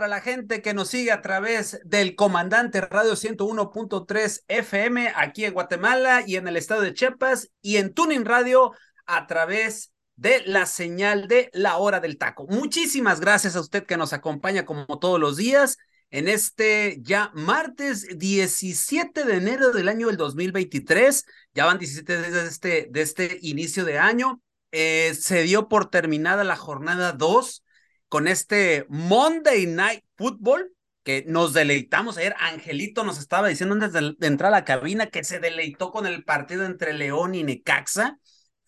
Para la gente que nos sigue a través del Comandante Radio 101.3 FM aquí en Guatemala y en el estado de Chiapas y en Tuning Radio a través de la señal de la hora del taco. Muchísimas gracias a usted que nos acompaña como todos los días en este ya martes 17 de enero del año del 2023. Ya van 17 desde este, de este inicio de año. Eh, se dio por terminada la jornada 2 con este Monday Night Football que nos deleitamos ayer. Angelito nos estaba diciendo antes de, entrar a la cabina que se deleitó con el partido entre León y Necaxa.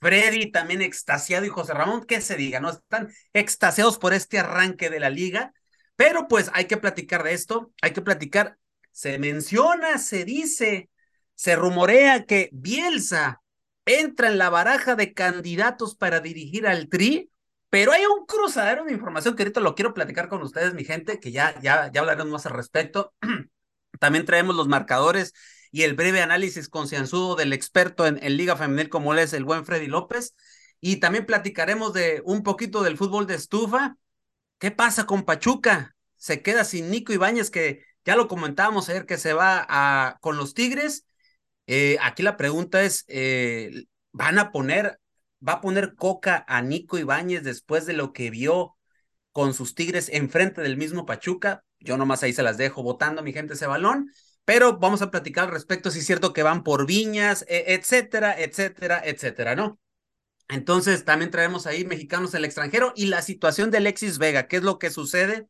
Freddy también extasiado y José Ramón, que se diga, ¿no? Están extasiados por este arranque de la liga, pero pues hay que platicar de esto, hay que platicar. Se menciona, se dice, se rumorea que Bielsa entra en la baraja de candidatos para dirigir al Tri pero hay un cruzadero de información que ahorita lo quiero platicar con ustedes, mi gente, que ya, ya, ya hablaremos más al respecto. También traemos los marcadores y el breve análisis concienzudo del experto en, Liga Femenil como es el buen Freddy López. Y también platicaremos de un poquito del fútbol de estufa. ¿Qué pasa con Pachuca? Se queda sin Nico Ibáñez, que ya lo comentábamos ayer que se va con los Tigres. Eh, aquí la pregunta es, eh, ¿van a poner va a poner coca a Nico Ibáñez después de lo que vio con sus Tigres enfrente del mismo Pachuca. Yo nomás ahí se las dejo votando, mi gente, ese balón. Pero vamos a platicar al respecto, si es cierto que van por viñas, e, etcétera, etcétera, etcétera, ¿no? Entonces también traemos ahí mexicanos en el extranjero y la situación de Alexis Vega, qué es lo que sucede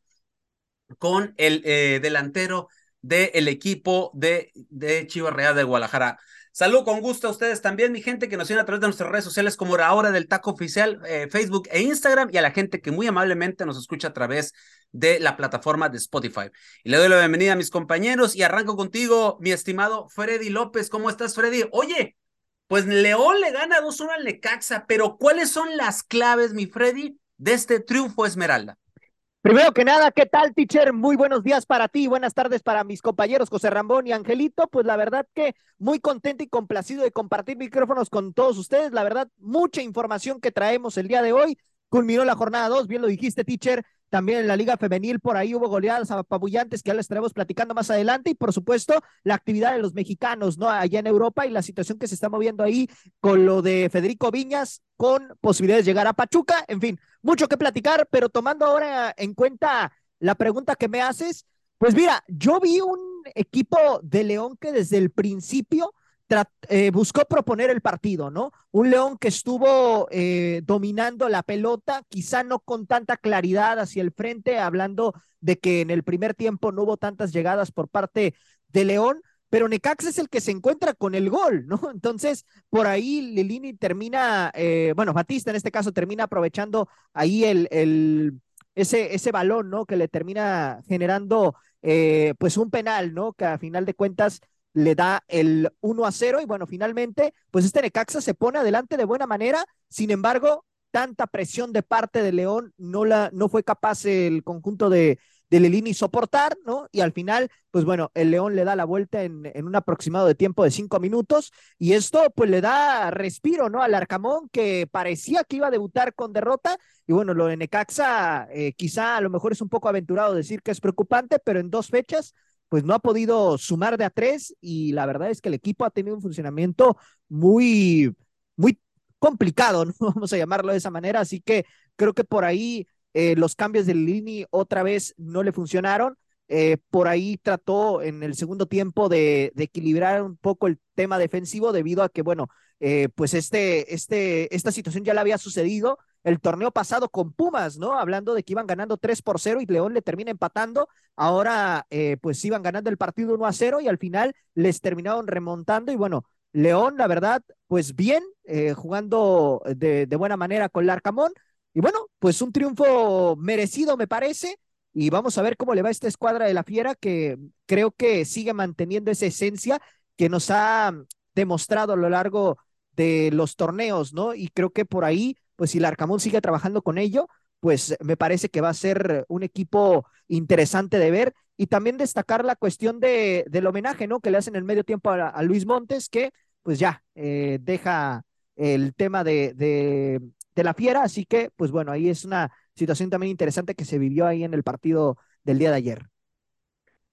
con el eh, delantero del equipo de, de Chivas Real de Guadalajara. Salud con gusto a ustedes también, mi gente que nos sigue a través de nuestras redes sociales como la hora del taco oficial, eh, Facebook e Instagram, y a la gente que muy amablemente nos escucha a través de la plataforma de Spotify. Y le doy la bienvenida a mis compañeros y arranco contigo, mi estimado Freddy López. ¿Cómo estás, Freddy? Oye, pues León le gana 2-1 al Necaxa, pero ¿cuáles son las claves, mi Freddy, de este triunfo Esmeralda? Primero que nada, ¿qué tal, teacher? Muy buenos días para ti, buenas tardes para mis compañeros José Rambón y Angelito. Pues la verdad que muy contento y complacido de compartir micrófonos con todos ustedes. La verdad, mucha información que traemos el día de hoy. Culminó la jornada 2, bien lo dijiste, teacher. También en la Liga Femenil por ahí hubo goleadas apabullantes que ya les estaremos platicando más adelante. Y por supuesto, la actividad de los mexicanos, ¿no? Allá en Europa y la situación que se está moviendo ahí con lo de Federico Viñas, con posibilidades de llegar a Pachuca. En fin, mucho que platicar, pero tomando ahora en cuenta la pregunta que me haces, pues mira, yo vi un equipo de León que desde el principio eh, buscó proponer el partido, ¿no? Un León que estuvo eh, dominando la pelota, quizá no con tanta claridad hacia el frente, hablando de que en el primer tiempo no hubo tantas llegadas por parte de León, pero Necax es el que se encuentra con el gol, ¿no? Entonces, por ahí Lilini termina, eh, bueno, Batista en este caso termina aprovechando ahí el, ese, ese balón, ¿no? Que le termina generando, pues, un penal, ¿no? Que a final de cuentas le da el 1 a 0 y bueno, finalmente, pues este Necaxa se pone adelante de buena manera, sin embargo, tanta presión de parte de León no, la, no fue capaz el conjunto de, de Lelini soportar, ¿no? Y al final, pues bueno, el León le da la vuelta en, en, un aproximado de tiempo de cinco minutos y esto pues le da respiro, ¿no? Al Arcamón que parecía que iba a debutar con derrota y bueno, lo de Necaxa eh, quizá a lo mejor es un poco aventurado decir que es preocupante, pero en dos fechas pues no ha podido sumar de a tres y la verdad es que el equipo ha tenido un funcionamiento muy, muy complicado, ¿no? vamos a llamarlo de esa manera, así que creo que por ahí eh, los cambios de Lini otra vez no le funcionaron. Eh, por ahí trató en el segundo tiempo de, de, equilibrar un poco el tema defensivo debido a que, bueno, eh, pues este, este, esta situación ya le había sucedido el torneo pasado con Pumas, ¿no? Hablando de que iban ganando 3 por 0 y León le termina empatando. Ahora, eh, pues iban ganando el partido 1 a 0 y al final les terminaron remontando. Y bueno, León, la verdad, pues bien, eh, jugando de, buena manera con Larcamón. Y bueno, pues un triunfo merecido, me parece. Y vamos a ver cómo le va esta escuadra de la Fiera, que creo que sigue manteniendo esa esencia que nos ha demostrado a lo largo de los torneos, ¿no? Y creo que por ahí, pues si el Arcamón sigue trabajando con ello, pues me parece que va a ser un equipo interesante de ver y también destacar la cuestión de, del homenaje, ¿no? Que le hacen el medio tiempo a, Luis Montes, que pues ya eh, deja el tema de, de, de, la fiera, así que pues bueno, ahí es una situación también interesante que se vivió ahí en el partido del día de ayer.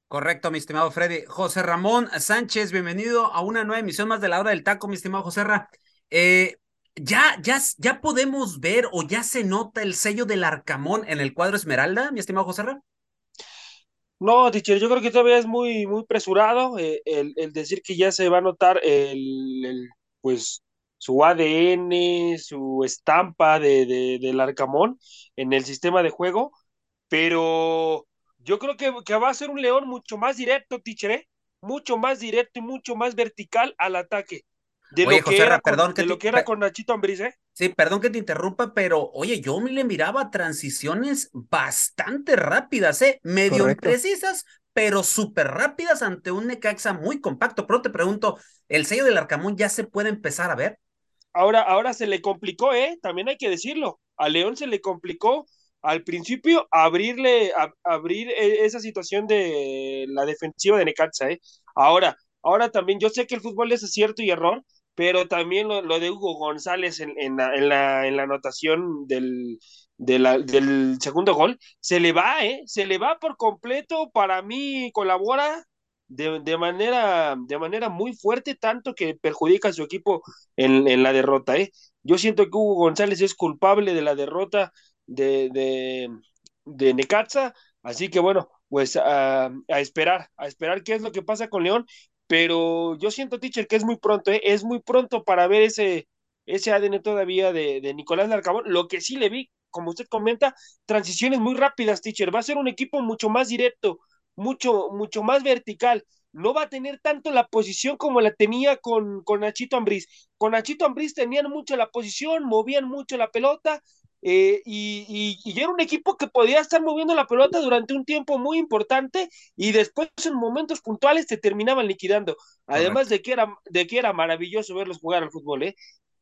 Correcto, mi estimado Freddy. José Ramón Sánchez, bienvenido a una nueva emisión más de la hora del taco, mi estimado José Ra. Eh, ya, ya, ya podemos ver o ya se nota el sello del Arcamón en el cuadro Esmeralda, mi estimado José Ra. No, teacher, yo creo que todavía es muy, muy presurado eh, el, el, decir que ya se va a notar el, el pues su ADN, su estampa de, de, del Arcamón en el sistema de juego, pero yo creo que, que va a ser un León mucho más directo, teacher, ¿eh? mucho más directo y mucho más vertical al ataque. De oye, lo José, que era, perdón con, que de te, lo que era con Nachito Ambriz, ¿eh? Sí, perdón que te interrumpa, pero oye, yo me le miraba transiciones bastante rápidas, ¿eh? Medio Correcto. imprecisas, pero súper rápidas ante un Necaxa muy compacto. Pero te pregunto, ¿el sello del Arcamón ya se puede empezar a ver? Ahora, ahora se le complicó, ¿eh? También hay que decirlo. A León se le complicó al principio abrirle, a, abrir e, esa situación de la defensiva de Necaxa, ¿eh? Ahora, ahora también, yo sé que el fútbol es acierto y error, pero también lo, lo de Hugo González en, en, la, en, la, en la anotación del, del segundo gol, se le va, ¿eh? Se le va por completo, para mí colabora de, de, manera, de manera muy fuerte, tanto que perjudica a su equipo en, en, la derrota. ¿eh? Yo siento que Hugo González es culpable de la derrota de, de, de Necaxa, así que bueno, pues a, a, esperar, a esperar qué es lo que pasa con León, pero yo siento, teacher, que es muy pronto, ¿eh? es muy pronto para ver ese, ese ADN todavía de, de Nicolás Larcamón, lo que sí le vi, como usted comenta, transiciones muy rápidas, teacher, va a ser un equipo mucho más directo, mucho, mucho más vertical. No va a tener tanto la posición como la tenía con, con Nachito Ambriz. Con Nachito Ambriz tenían mucho la posición, movían mucho la pelota, eh, y, y, y, era un equipo que podía estar moviendo la pelota durante un tiempo muy importante y después en momentos puntuales te terminaban liquidando. Además de que, era, de que era maravilloso verlos jugar al fútbol, ¿eh?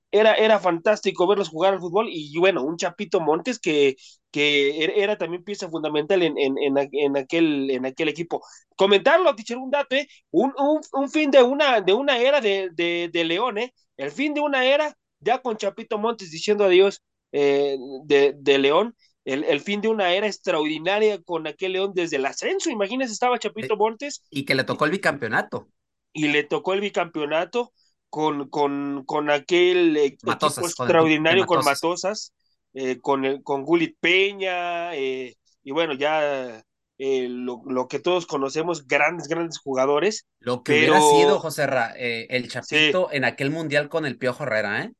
Era, era fantástico verlos jugar al fútbol y bueno, un Chapito Montes que, que era también pieza fundamental en, en, en, en aquel, en aquel equipo. Comentarlo, teacher, un dato, ¿eh? un, un, un, fin de una, de una era de, de, de León, ¿eh? el fin de una era ya con Chapito Montes diciendo adiós eh, de, de, León, el, el, fin de una era extraordinaria con aquel León desde el ascenso, imagínense, estaba Chapito Montes. Y que le tocó el bicampeonato. Y le tocó el bicampeonato con, con, con aquel Matosas, equipo extraordinario con, Matosas, con, Matosas eh, con, el, con Gulit Peña, eh, y bueno, ya eh, lo, lo, que todos conocemos, grandes, grandes jugadores. Lo que pero... hubiera sido, José Ra, eh, el Chapito sí. en aquel mundial con el Piojo Herrera, ¿eh?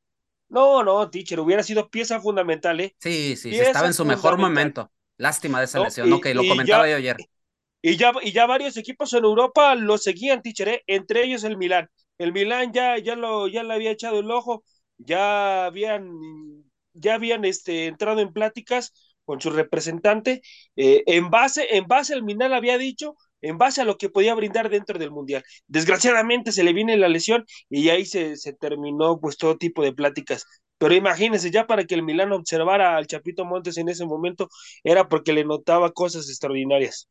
No, no, teacher, hubiera sido pieza fundamental, ¿eh? Sí, sí, estaba en su mejor momento. Lástima de esa no, lesión, y, ok, lo comentaba ya, yo ayer. Y ya, y ya varios equipos en Europa lo seguían, teacher, ¿eh? entre ellos el Milán. El Milán ya, ya, lo, ya le había echado el ojo, ya habían, ya habían este, entrado en pláticas con su representante. Eh, en, base, en base al Milán había dicho en base a lo que podía brindar dentro del Mundial. Desgraciadamente se le viene la lesión y ahí se, se terminó pues todo tipo de pláticas. Pero imagínense, ya para que el Milán observara al Chapito Montes en ese momento, era porque le notaba cosas extraordinarias.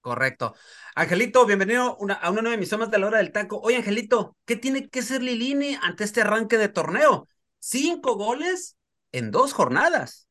Correcto. Angelito, bienvenido a una nueva emisión más de la hora del taco. Oye, Angelito, ¿qué tiene que ser Lilini ante este arranque de torneo? Cinco goles en dos jornadas.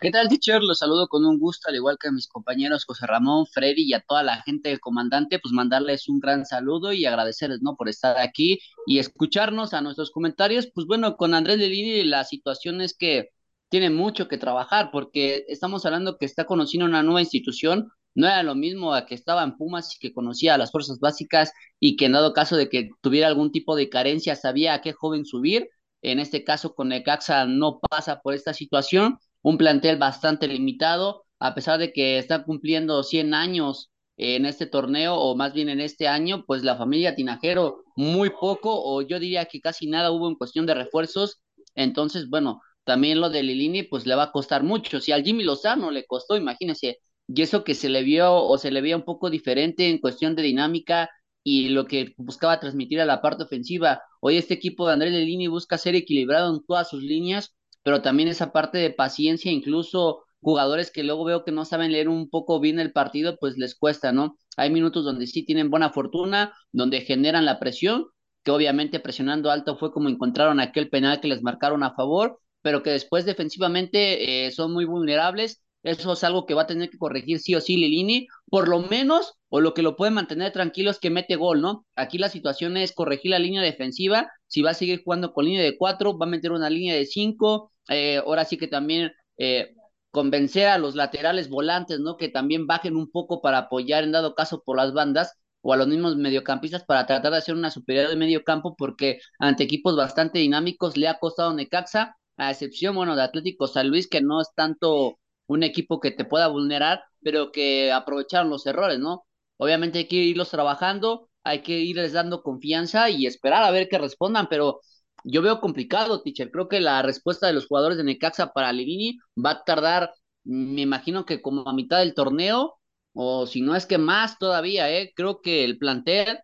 ¿Qué tal, teacher? Los saludo con un gusto, al igual que a mis compañeros José Ramón, Freddy y a toda la gente del comandante, pues mandarles un gran saludo y agradecerles, ¿no? Por estar aquí y escucharnos a nuestros comentarios. Pues bueno, con Andrés Lelini la situación es que tiene mucho que trabajar porque estamos hablando que está conociendo una nueva institución, no era lo mismo a que estaba en Pumas y que conocía a las fuerzas básicas y que en dado caso de que tuviera algún tipo de carencia sabía a qué joven subir. En este caso con Necaxa no pasa por esta situación un plantel bastante limitado, a pesar de que está cumpliendo 100 años en este torneo, o más bien en este año, pues la familia Tinajero muy poco o yo diría que casi nada hubo en cuestión de refuerzos. Entonces, bueno, también lo de Lilini pues le va a costar mucho. Si al Jimmy Lozano le costó, imagínese, y eso que se le vio o se le veía un poco diferente en cuestión de dinámica y lo que buscaba transmitir a la parte ofensiva. Hoy este equipo de Andrés Lilini busca ser equilibrado en todas sus líneas, pero también esa parte de paciencia, incluso jugadores que luego veo que no saben leer un poco bien el partido, pues les cuesta, ¿no? Hay minutos donde sí tienen buena fortuna, donde generan la presión, que obviamente presionando alto fue como encontraron aquel penal que les marcaron a favor, pero que después defensivamente eh, son muy vulnerables. Eso es algo que va a tener que corregir sí o sí Lilini, por lo menos, o lo que lo puede mantener tranquilo es que mete gol, ¿no? Aquí la situación es corregir la línea defensiva, si va a seguir jugando con línea de cuatro, va a meter una línea de cinco, eh, ahora sí que también eh, convencer a los laterales volantes, ¿no? Que también bajen un poco para apoyar en dado caso por las bandas o a los mismos mediocampistas para tratar de hacer una superioridad de medio campo porque ante equipos bastante dinámicos le ha costado Necaxa, a excepción, bueno, de Atlético San Luis, que no es tanto un equipo que te pueda vulnerar, pero que aprovecharon los errores, ¿no? Obviamente hay que irlos trabajando, hay que irles dando confianza y esperar a ver que respondan, pero yo veo complicado, teacher. Creo que la respuesta de los jugadores de Necaxa para Livini va a tardar, me imagino que como a mitad del torneo, o si no es que más todavía, ¿eh? Creo que el plantel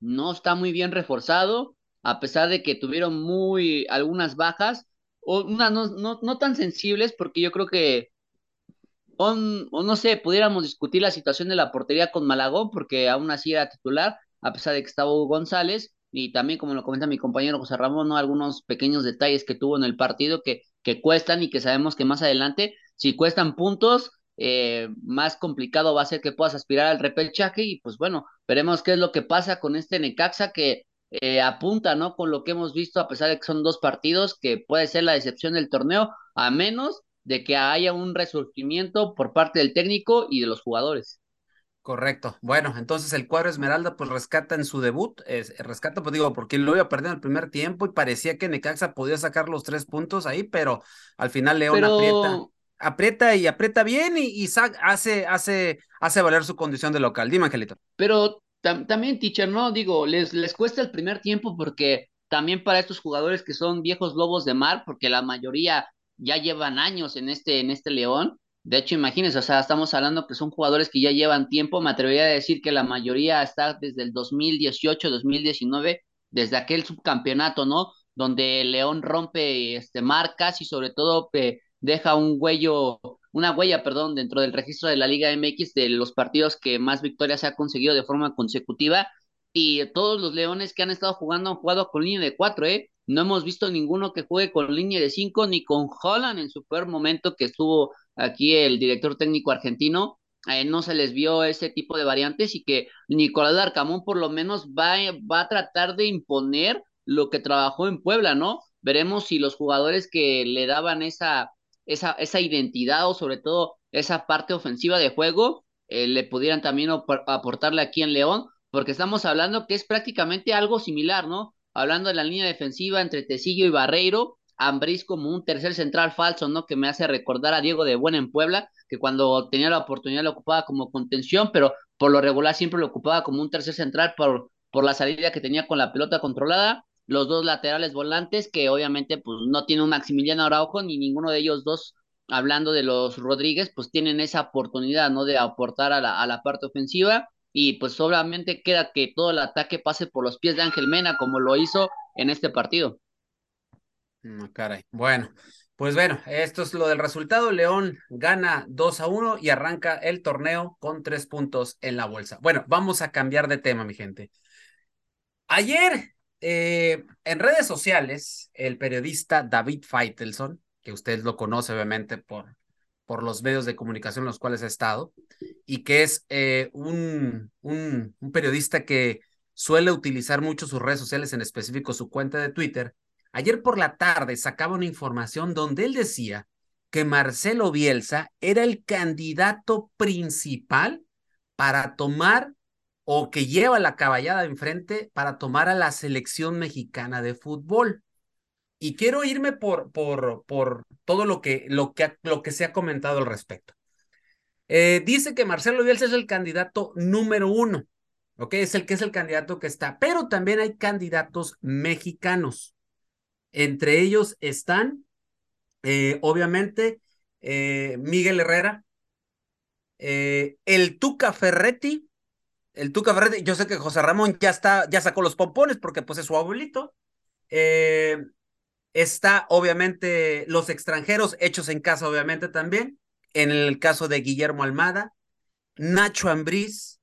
no está muy bien reforzado, a pesar de que tuvieron muy algunas bajas, o una, no, no, no tan sensibles, porque yo creo que, o, no sé, pudiéramos discutir la situación de la portería con Malagón, porque aún así era titular, a pesar de que estaba Hugo González, y también, como lo comenta mi compañero José Ramón, ¿no? algunos pequeños detalles que tuvo en el partido que, que cuestan y que sabemos que más adelante, si cuestan puntos, eh, más complicado va a ser que puedas aspirar al repechaje y pues bueno, veremos qué es lo que pasa con este Necaxa que eh, apunta, ¿no? Con lo que hemos visto, a pesar de que son dos partidos, que puede ser la decepción del torneo, a menos de que haya un resurgimiento por parte del técnico y de los jugadores. Correcto. Bueno, entonces el cuadro Esmeralda pues rescata en su debut, es, rescata pues digo, porque lo iba a perder en el primer tiempo y parecía que Necaxa podía sacar los tres puntos ahí, pero al final León aprieta, aprieta y aprieta bien y, y hace, hace, hace valer su condición de local. Dime, Angelito. Pero también, teacher, ¿no? Digo, les, les cuesta el primer tiempo porque también para estos jugadores que son viejos lobos de mar, porque la mayoría ya llevan años en este, en este León, de hecho, imagínense, o sea, estamos hablando que son jugadores que ya llevan tiempo, me atrevería a decir que la mayoría está desde el 2018, 2019, desde aquel subcampeonato, ¿no? Donde León rompe este, marcas y sobre todo deja un huello, una huella, perdón, dentro del registro de la Liga MX de los partidos que más victorias se ha conseguido de forma consecutiva. Y todos los Leones que han estado jugando han jugado con línea de cuatro, ¿eh? No hemos visto ninguno que juegue con línea de cinco, ni con Holland en su peor momento que estuvo aquí el director técnico argentino, no se les vio ese tipo de variantes y que Nicolás Arcamón por lo menos va, va a tratar de imponer lo que trabajó en Puebla, ¿no? Veremos si los jugadores que le daban esa, esa, esa identidad o sobre todo esa parte ofensiva de juego eh, le pudieran también aportarle aquí en León, porque estamos hablando que es prácticamente algo similar, ¿no? Hablando de la línea defensiva entre Tecillo y Barreiro, Ambriz como un tercer central falso, ¿no? Que me hace recordar a Diego de Buena en Puebla, que cuando tenía la oportunidad lo ocupaba como contención, pero por lo regular siempre lo ocupaba como un tercer central por, por la salida que tenía con la pelota controlada. Los dos laterales volantes, que obviamente pues no tiene un Maximiliano Araujo, ni ninguno de ellos dos, hablando de los Rodríguez, pues tienen esa oportunidad, ¿no? De aportar a la, a la parte ofensiva. Y pues obviamente queda que todo el ataque pase por los pies de Ángel Mena, como lo hizo en este partido. No, caray. Bueno, pues bueno, esto es lo del resultado. León gana 2 a 1 y arranca el torneo con tres puntos en la bolsa. Bueno, vamos a cambiar de tema, mi gente. Ayer, eh, en redes sociales, el periodista David Feitelson, que usted lo conoce obviamente por, por los medios de comunicación en los cuales ha estado, y que es eh, un, un, un periodista que suele utilizar mucho sus redes sociales, en específico su cuenta de Twitter, Ayer por la tarde sacaba una información donde él decía que Marcelo Bielsa era el candidato principal para tomar o que lleva la caballada enfrente para tomar a la selección mexicana de fútbol. Y quiero irme por, por, por todo lo que, lo, que, lo que se ha comentado al respecto. Eh, dice que Marcelo Bielsa es el candidato número uno, ¿ok? Es el que es el candidato que está, pero también hay candidatos mexicanos. Entre ellos están, eh, obviamente, eh, Miguel Herrera, el Tuca Ferretti, el Tuca Ferretti, yo sé que José Ramón ya está, ya sacó los pompones porque pues es su abuelito. Está obviamente los extranjeros hechos en casa, obviamente también, en el caso de Guillermo Almada, Nacho Ambriz,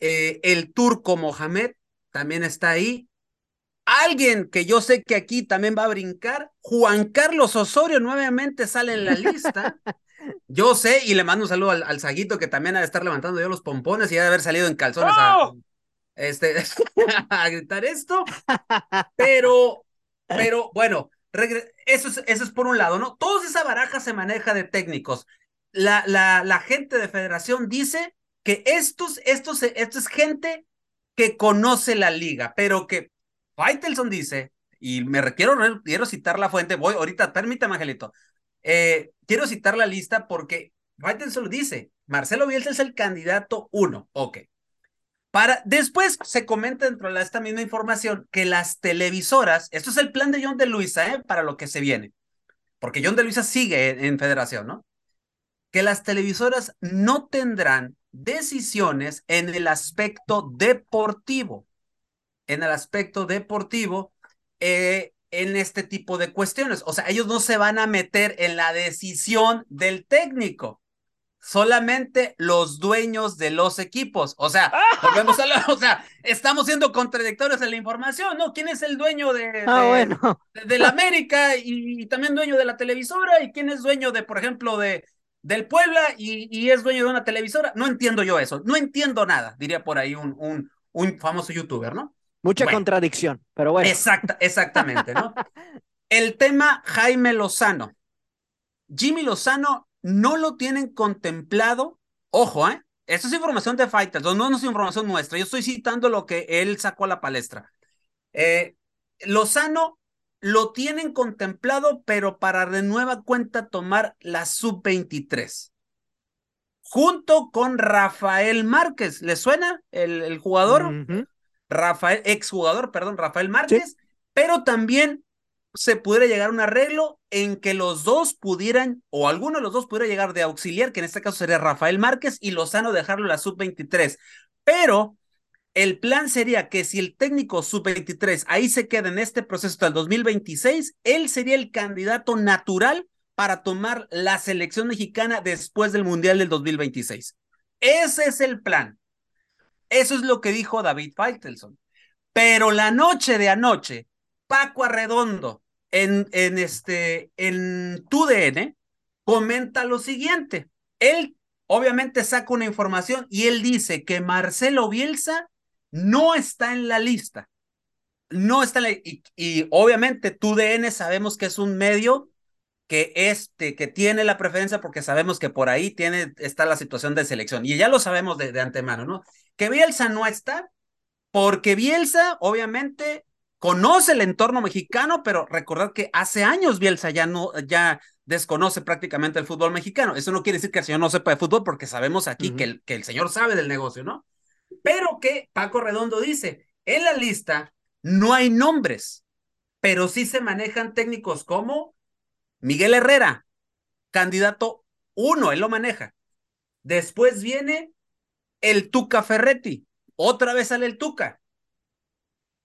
el turco Mohamed también está ahí, Alguien que yo sé que aquí también va a brincar, Juan Carlos Osorio nuevamente sale en la lista. Yo sé, y le mando un saludo al, al Saguito que también ha de estar levantando yo los pompones y ha de haber salido en calzones a, este, a gritar esto. Pero, pero bueno, eso es, eso es por un lado, ¿no? Toda esa baraja se maneja de técnicos. La, la, gente de federación dice que estos, estos, esto es gente que conoce la liga, pero que Faitelson dice, y me requiero, quiero citar la fuente, voy ahorita, permítame, Angelito. Eh, quiero citar la lista porque Faitelson dice, Marcelo Bielsa es el candidato uno, ok. Para, después se comenta dentro de esta misma información que las televisoras, esto es el plan de John de Luisa, ¿eh? para lo que se viene, porque John de Luisa sigue en federación, ¿no? Que las televisoras no tendrán decisiones en el aspecto deportivo en el aspecto deportivo eh, en este tipo de cuestiones. O sea, ellos no se van a meter en la decisión del técnico. Solamente los dueños de los equipos. O sea, volvemos a o sea, estamos siendo contradictorios en la información, ¿no? ¿Quién es el dueño de, ah, bueno. de, la América y, también dueño de la televisora? ¿Y quién es dueño de, por ejemplo, de del Puebla y, y es dueño de una televisora? No entiendo yo eso, no entiendo nada, diría por ahí un, un, un famoso youtuber, ¿no? Mucha contradicción, pero bueno. Exacta, exactamente, ¿no? El tema Jaime Lozano. Jimmy Lozano no lo tienen contemplado. Ojo, ¿eh? Esto es información de Fighters, no, no es información nuestra. Yo estoy citando lo que él sacó a la palestra. Eh, Lozano lo tienen contemplado, pero para de nueva cuenta tomar la sub-23. Junto con Rafael Márquez. ¿Le suena el, jugador? Rafael, exjugador, perdón, Rafael Márquez, pero también se pudiera llegar a un arreglo en que los dos pudieran, o alguno de los dos pudiera llegar de auxiliar, que en este caso sería Rafael Márquez, y Lozano dejarlo la sub-23. Pero el plan sería que si el técnico sub-23 ahí se queda en este proceso hasta el 2026, él sería el candidato natural para tomar la selección mexicana después del Mundial del 2026. Ese es el plan. Eso es lo que dijo David Faitelson. Pero la noche de anoche, Paco Arredondo en, en, este, en TUDN comenta lo siguiente. Él obviamente saca una información y él dice que Marcelo Bielsa no está en la lista. No está en la, y, y obviamente TUDN sabemos que es un medio que este que tiene la preferencia porque sabemos que por ahí tiene está la situación de selección y ya lo sabemos de, de antemano, ¿no? Que Bielsa no está, porque Bielsa, obviamente, conoce el entorno mexicano, pero recordad que hace años Bielsa ya no, ya desconoce prácticamente el fútbol mexicano. Eso no quiere decir que el señor no sepa de fútbol, porque sabemos aquí que, el, que el señor sabe del negocio, ¿no? Pero que Paco Redondo dice, en la lista no hay nombres, pero sí se manejan técnicos como Miguel Herrera, candidato uno, él lo maneja. Después viene el Tuca Ferretti. Otra vez sale el Tuca.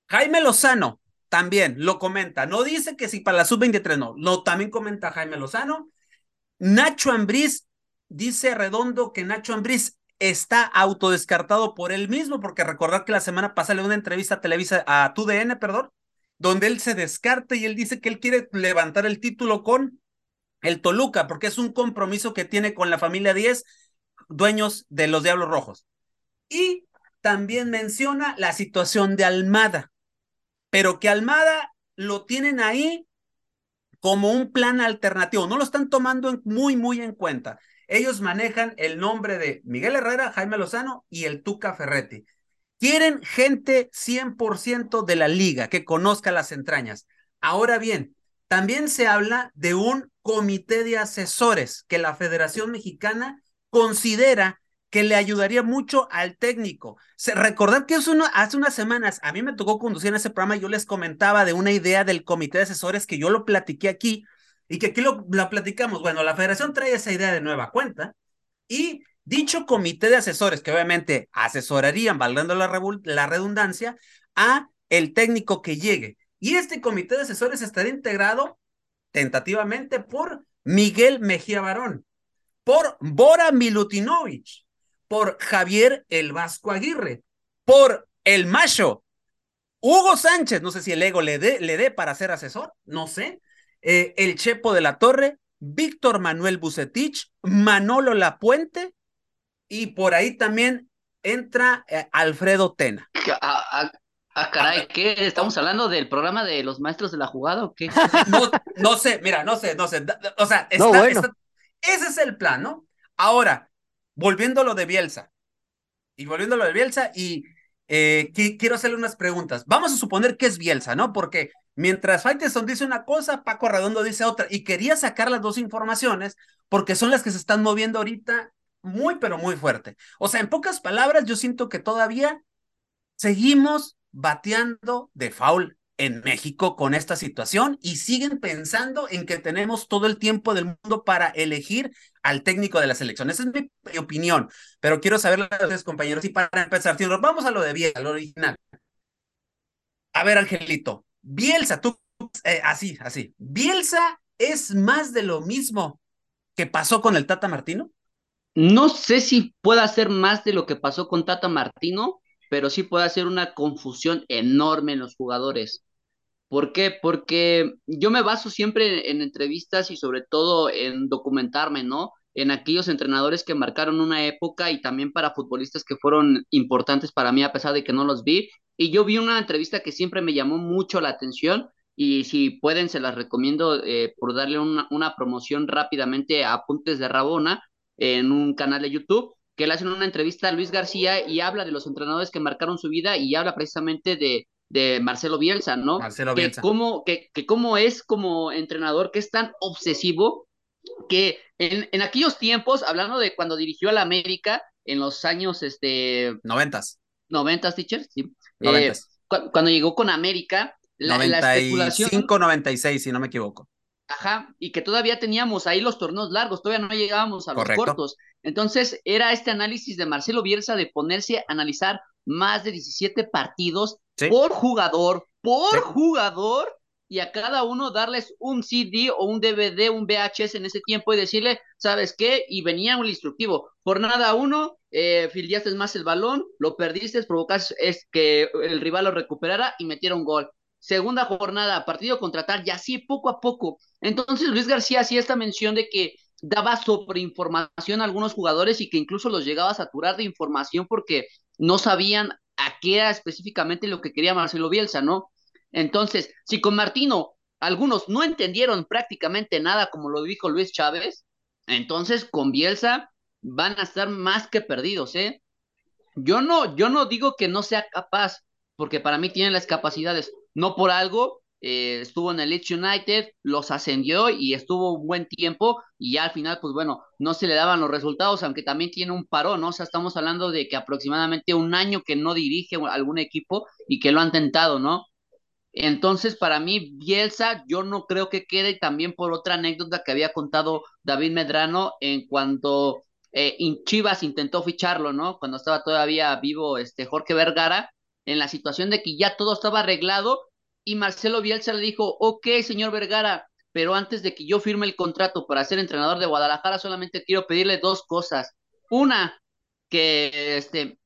Jaime Lozano también lo comenta. No dice que si para la sub-23 no. Lo también comenta Jaime Lozano. Nacho Ambriz dice Redondo que Nacho Ambriz está autodescartado por él mismo, porque recordar que la semana pasada le dio una entrevista a Televisa, a TUDN, perdón, donde él se descarta y él dice que él quiere levantar el título con el Toluca, porque es un compromiso que tiene con la familia 10, dueños de los Diablos Rojos. Y también menciona la situación de Almada, pero que Almada lo tienen ahí como un plan alternativo, no lo están tomando muy, muy en cuenta. Ellos manejan el nombre de Miguel Herrera, Jaime Lozano y el Tuca Ferretti. Quieren gente 100% de la liga que conozca las entrañas. Ahora bien, también se habla de un comité de asesores que la Federación Mexicana considera que le ayudaría mucho al técnico. recordad que hace, hace unas semanas a mí me tocó conducir en ese programa yo les comentaba de una idea del comité de asesores que yo lo platiqué aquí y que aquí lo, platicamos. Bueno, la federación trae esa idea de nueva cuenta y dicho comité de asesores, que obviamente asesorarían, valgando la, redundancia, a el técnico que llegue. Y este comité de asesores estaría integrado tentativamente por Miguel Mejía Barón, por Bora Milutinovic, por Javier El Vasco Aguirre, por el macho Hugo Sánchez, no sé si el ego le dé le dé para ser asesor, no sé, eh, el Chepo de la Torre, Víctor Manuel Bucetich, Manolo Lapuente y por ahí también entra eh, Alfredo Tena. Ah, caray, ¿qué? ¿Estamos hablando del programa de los maestros de la jugada o qué? No, no sé, mira, no sé, no sé. O sea, ese es el plan, ¿no? Ahora, volviendo a lo de Bielsa, y volviendo a lo de Bielsa, y eh, quiero hacerle unas preguntas. Vamos a suponer que es Bielsa, ¿no? Porque mientras Faiteson dice una cosa, Paco Redondo dice otra, y quería sacar las dos informaciones porque son las que se están moviendo ahorita muy, pero muy fuerte. O sea, en pocas palabras, yo siento que todavía seguimos bateando de foul en México con esta situación y siguen pensando en que tenemos todo el tiempo del mundo para elegir al técnico de la selección. Esa es mi opinión, pero quiero saber las de compañeros. Y para empezar, vamos a lo de Bielsa, lo original. A ver, Angelito, Bielsa, tú, eh, así, así. ¿Bielsa es más de lo mismo que pasó con el Tata Martino? No sé si pueda ser más de lo que pasó con Tata Martino, pero sí puede hacer una confusión enorme en los jugadores. ¿Por qué? Porque yo me baso siempre en, entrevistas y sobre todo en documentarme, ¿no? En aquellos entrenadores que marcaron una época y también para futbolistas que fueron importantes para mí a pesar de que no los vi. Y yo vi una entrevista que siempre me llamó mucho la atención y si pueden se las recomiendo eh, por darle una, una, promoción rápidamente a Apuntes de Rabona en un canal de YouTube que le hacen una entrevista a Luis García y habla de los entrenadores que marcaron su vida y habla precisamente de, de Marcelo Bielsa, ¿no? Marcelo Bielsa. Que cómo, que, que cómo es como entrenador, que es tan obsesivo, que en, en aquellos tiempos, hablando de cuando dirigió a la América, en los años, este... Noventas. Noventas, teacher, sí. Noventas. Eh, cuando llegó con América, la, 95, la especulación... 96, si no me equivoco. Ajá, y que todavía teníamos ahí los torneos largos, todavía no llegábamos a los cortos. Entonces, era este análisis de Marcelo Bielsa de ponerse a analizar más de 17 partidos por jugador, por jugador, y a cada uno darles un CD o un DVD, un VHS en ese tiempo y decirle, ¿sabes qué? Y venía un instructivo. Por nada uno, eh, filiaste más el balón, lo perdiste, provocaste es que el rival lo recuperara y metiera un gol. Segunda jornada, partido contra tal, y así poco a poco. Entonces Luis García hacía esta mención de que daba sobreinformación a algunos jugadores y que incluso los llegaba a saturar de información porque no sabían a qué era específicamente lo que quería Marcelo Bielsa, ¿no? Entonces, si con Martino algunos no entendieron prácticamente nada, como lo dijo Luis Chávez, entonces con Bielsa van a estar más que perdidos, ¿eh? Yo no, yo no digo que no sea capaz, porque para mí tiene las capacidades. No por algo eh, estuvo en el Leeds United, los ascendió y estuvo un buen tiempo y ya al final, pues bueno, no se le daban los resultados, aunque también tiene un parón, ¿no? O sea, estamos hablando de que aproximadamente un año que no dirige algún equipo y que lo han tentado, ¿no? Entonces, para mí, Bielsa, yo no creo que quede también por otra anécdota que había contado David Medrano en cuanto eh, Chivas intentó ficharlo, ¿no? Cuando estaba todavía vivo este Jorge Vergara, en la situación de que ya todo estaba arreglado y Marcelo Bielsa le dijo, ok, señor Vergara, pero antes de que yo firme el contrato para ser entrenador de Guadalajara, solamente quiero pedirle dos cosas. Una, que este,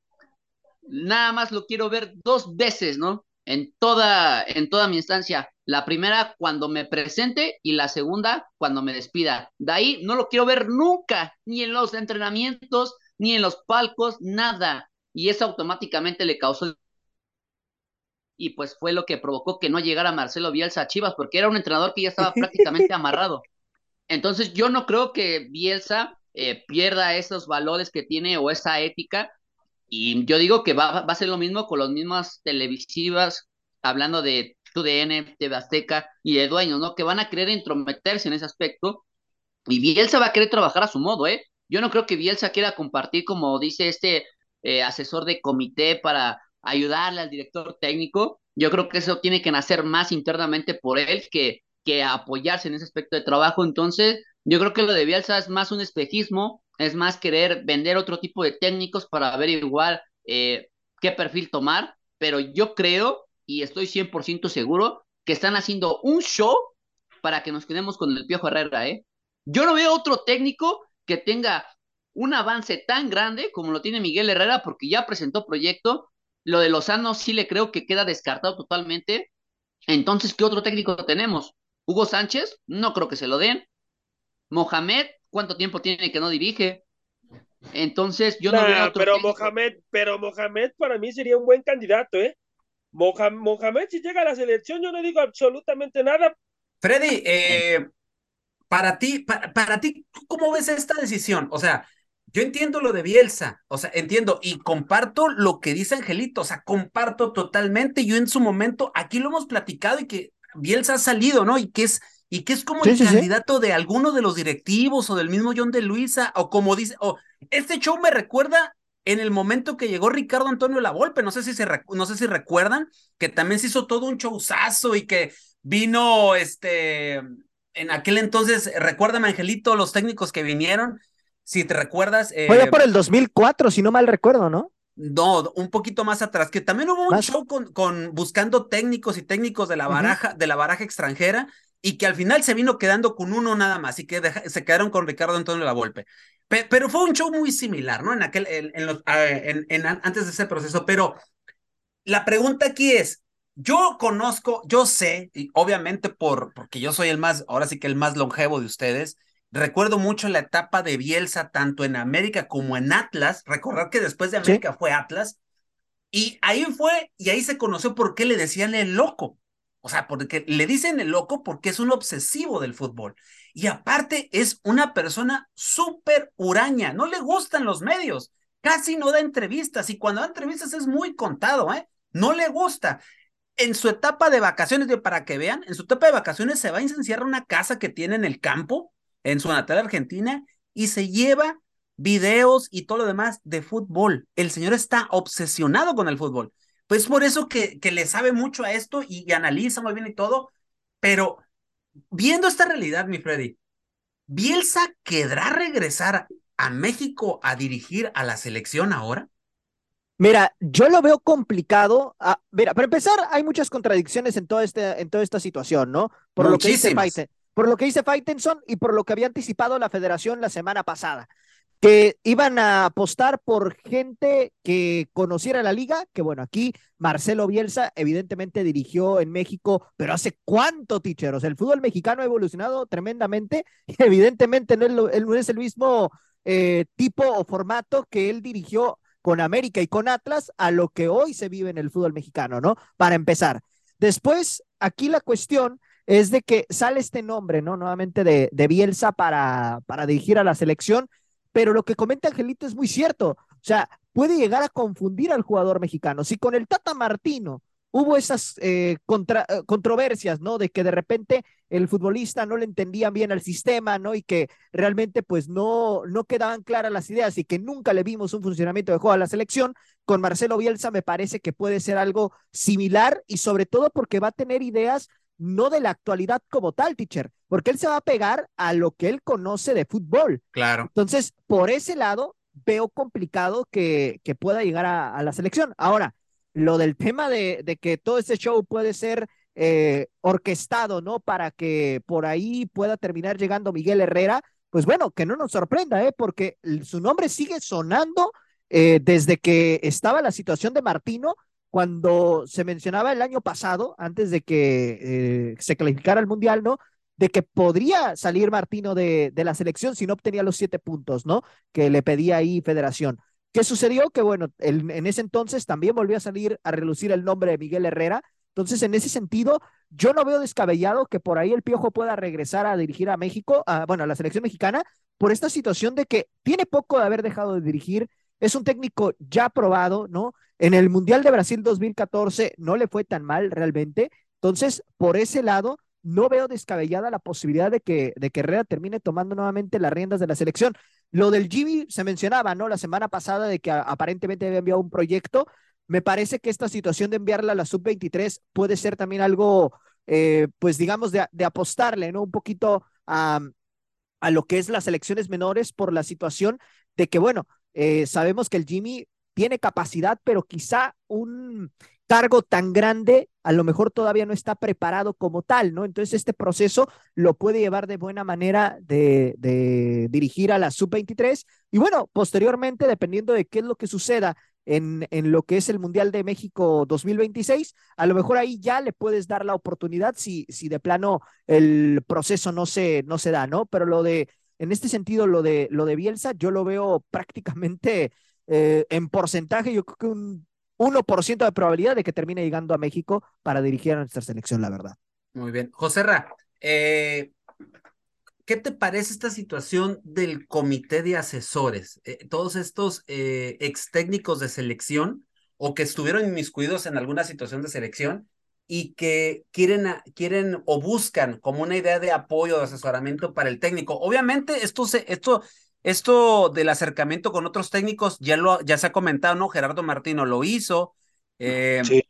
nada más lo quiero ver dos veces, ¿no? En toda, en toda mi instancia. La primera cuando me presente y la segunda cuando me despida. De ahí no lo quiero ver nunca, ni en los entrenamientos, ni en los palcos, nada. Y eso automáticamente le causó y pues fue lo que provocó que no llegara Marcelo Bielsa a Chivas, porque era un entrenador que ya estaba prácticamente amarrado. Entonces yo no creo que Bielsa eh, pierda esos valores que tiene o esa ética, y yo digo que va, va a ser lo mismo con las mismas televisivas, hablando de TUDN, TV Azteca y de dueños, ¿no? Que van a querer intrometerse en ese aspecto, y Bielsa va a querer trabajar a su modo, ¿eh? Yo no creo que Bielsa quiera compartir, como dice este eh, asesor de comité, para ayudarle al director técnico. Yo creo que eso tiene que nacer más internamente por él que, que apoyarse en ese aspecto de trabajo. Entonces, yo creo que lo de Bielsa es más un espejismo, es más querer vender otro tipo de técnicos para ver igual eh, qué perfil tomar, pero yo creo y estoy 100% seguro que están haciendo un show para que nos quedemos con el Piojo Herrera, ¿eh? Yo no veo otro técnico que tenga un avance tan grande como lo tiene Miguel Herrera porque ya presentó proyecto. Lo de Lozano sí le creo que queda descartado totalmente. Entonces, ¿qué otro técnico tenemos? Hugo Sánchez, no creo que se lo den. Mohamed, ¿cuánto tiempo tiene que no dirige? Entonces, yo no veo otro pero Mohamed, pero Mohamed para mí sería un buen candidato, ¿eh? Mohamed, si llega a la selección, yo no digo absolutamente nada. Freddy, eh, para ti, para, ti, ¿cómo ves esta decisión? O sea, yo entiendo lo de Bielsa, o sea, entiendo y comparto lo que dice Angelito, o sea, comparto totalmente. Yo en su momento, aquí lo hemos platicado y que Bielsa ha salido, ¿no? Y que es, y que es como el candidato de alguno de los directivos o del mismo John de Luisa, o como dice, o este show me recuerda en el momento que llegó Ricardo Antonio Lavolpe, no sé si se no sé si recuerdan que también se hizo todo un showzazo y que vino este en aquel entonces, recuérdame Angelito, los técnicos que vinieron, si te recuerdas. Fue ya por el 2004, si no mal recuerdo, ¿no? No, un poquito más atrás, que también hubo un show con, con, buscando técnicos y técnicos de la baraja, de la baraja extranjera, y que al final se vino quedando con uno nada más, y que se quedaron con Ricardo Antonio Lavolpe pero fue un show muy similar, ¿no? En aquel, en, los, ah, en, en, antes de ese proceso, pero la pregunta aquí es, yo conozco, yo sé, y obviamente por, porque yo soy el más, ahora sí que el más longevo de ustedes, recuerdo mucho la etapa de Bielsa, tanto en América como en Atlas, recordar que después de América fue Atlas, y ahí fue, y ahí se conoció por qué le decían el loco, o sea, porque le dicen el loco porque es un obsesivo del fútbol. Y aparte es una persona súper huraña, no le gustan los medios, casi no da entrevistas. Y cuando da entrevistas es muy contado, ¿eh? No le gusta. En su etapa de vacaciones, para que vean, en su etapa de vacaciones se va y se encierra una casa que tiene en el campo, en su natal Argentina, y se lleva videos y todo lo demás de fútbol. El señor está obsesionado con el fútbol. Pues por eso que, que le sabe mucho a esto y, analiza muy bien y todo, pero viendo esta realidad, mi Freddy, ¿Bielsa querrá regresar a México a dirigir a la selección ahora? Mira, yo lo veo complicado. Ah, mira, para empezar, hay muchas contradicciones en toda, este, en toda esta situación, ¿no? Por lo que dice por lo que dice Faitenson y por lo que había anticipado la federación la semana pasada que iban a apostar por gente que conociera la liga, que bueno, aquí Marcelo Bielsa evidentemente dirigió en México, pero hace cuánto, teacher, el fútbol mexicano ha evolucionado tremendamente y evidentemente no es, el mismo eh, tipo o formato que él dirigió con América y con Atlas a lo que hoy se vive en el fútbol mexicano, ¿no? Para empezar. Después, aquí la cuestión es de que sale este nombre, ¿no? Nuevamente de, de Bielsa para, para dirigir a la selección pero lo que comenta Angelito es muy cierto. O sea, puede llegar a confundir al jugador mexicano. Si con el Tata Martino hubo esas eh, eh, controversias, ¿no? De que de repente el futbolista no le entendían bien al sistema, ¿no? Y que realmente pues no, no quedaban claras las ideas y que nunca le vimos un funcionamiento de juego a la selección, con Marcelo Bielsa me parece que puede ser algo similar y sobre todo porque va a tener ideas no de la actualidad como tal, teacher, porque él se va a pegar a lo que él conoce de fútbol. Claro. Entonces, por ese lado, veo complicado que, que pueda llegar a, la selección. Ahora, lo del tema de, de que todo este show puede ser eh, orquestado, ¿no? Para que por ahí pueda terminar llegando Miguel Herrera, pues bueno, que no nos sorprenda, ¿eh? Porque su nombre sigue sonando eh, desde que estaba la situación de Martino cuando se mencionaba el año pasado, antes de que eh, se calificara al Mundial, ¿no? De que podría salir Martino de, de, la selección si no obtenía los siete puntos, ¿no? Que le pedía ahí Federación. ¿Qué sucedió? Que bueno, en ese entonces también volvió a salir a relucir el nombre de Miguel Herrera. Entonces, en ese sentido, yo no veo descabellado que por ahí el Piojo pueda regresar a dirigir a México, a, bueno, a la selección mexicana, por esta situación de que tiene poco de haber dejado de dirigir, es un técnico ya probado, ¿no? En el Mundial de Brasil 2014 no le fue tan mal realmente. Entonces, por ese lado, no veo descabellada la posibilidad de que, de Herrera termine tomando nuevamente las riendas de la selección. Lo del Jimmy se mencionaba, ¿no? La semana pasada de que aparentemente había enviado un proyecto. Me parece que esta situación de enviarla a la sub-23 puede ser también algo, eh, pues digamos, de, de, apostarle, ¿no? Un poquito a, a lo que es las selecciones menores por la situación de que, bueno, eh, sabemos que el Jimmy tiene capacidad, pero quizá un cargo tan grande a lo mejor todavía no está preparado como tal, ¿no? Entonces este proceso lo puede llevar de buena manera de, dirigir a la sub-23 y bueno, posteriormente, dependiendo de qué es lo que suceda en, en, lo que es el Mundial de México 2026, a lo mejor ahí ya le puedes dar la oportunidad si, si de plano el proceso no se, no se da, ¿no? Pero lo de, en este sentido, lo de, lo de Bielsa, yo lo veo prácticamente eh, en porcentaje, yo creo que un 1% de probabilidad de que termine llegando a México para dirigir a nuestra selección, la verdad. Muy bien. José Ra, eh, ¿qué te parece esta situación del comité de asesores? Eh, todos estos eh, ex técnicos de selección o que estuvieron inmiscuidos en alguna situación de selección y que quieren, quieren o buscan como una idea de apoyo, de asesoramiento para el técnico. Obviamente, esto, se, esto, esto del acercamiento con otros técnicos ya, lo, ya se ha comentado, ¿no? Gerardo Martino lo hizo. Eh, sí.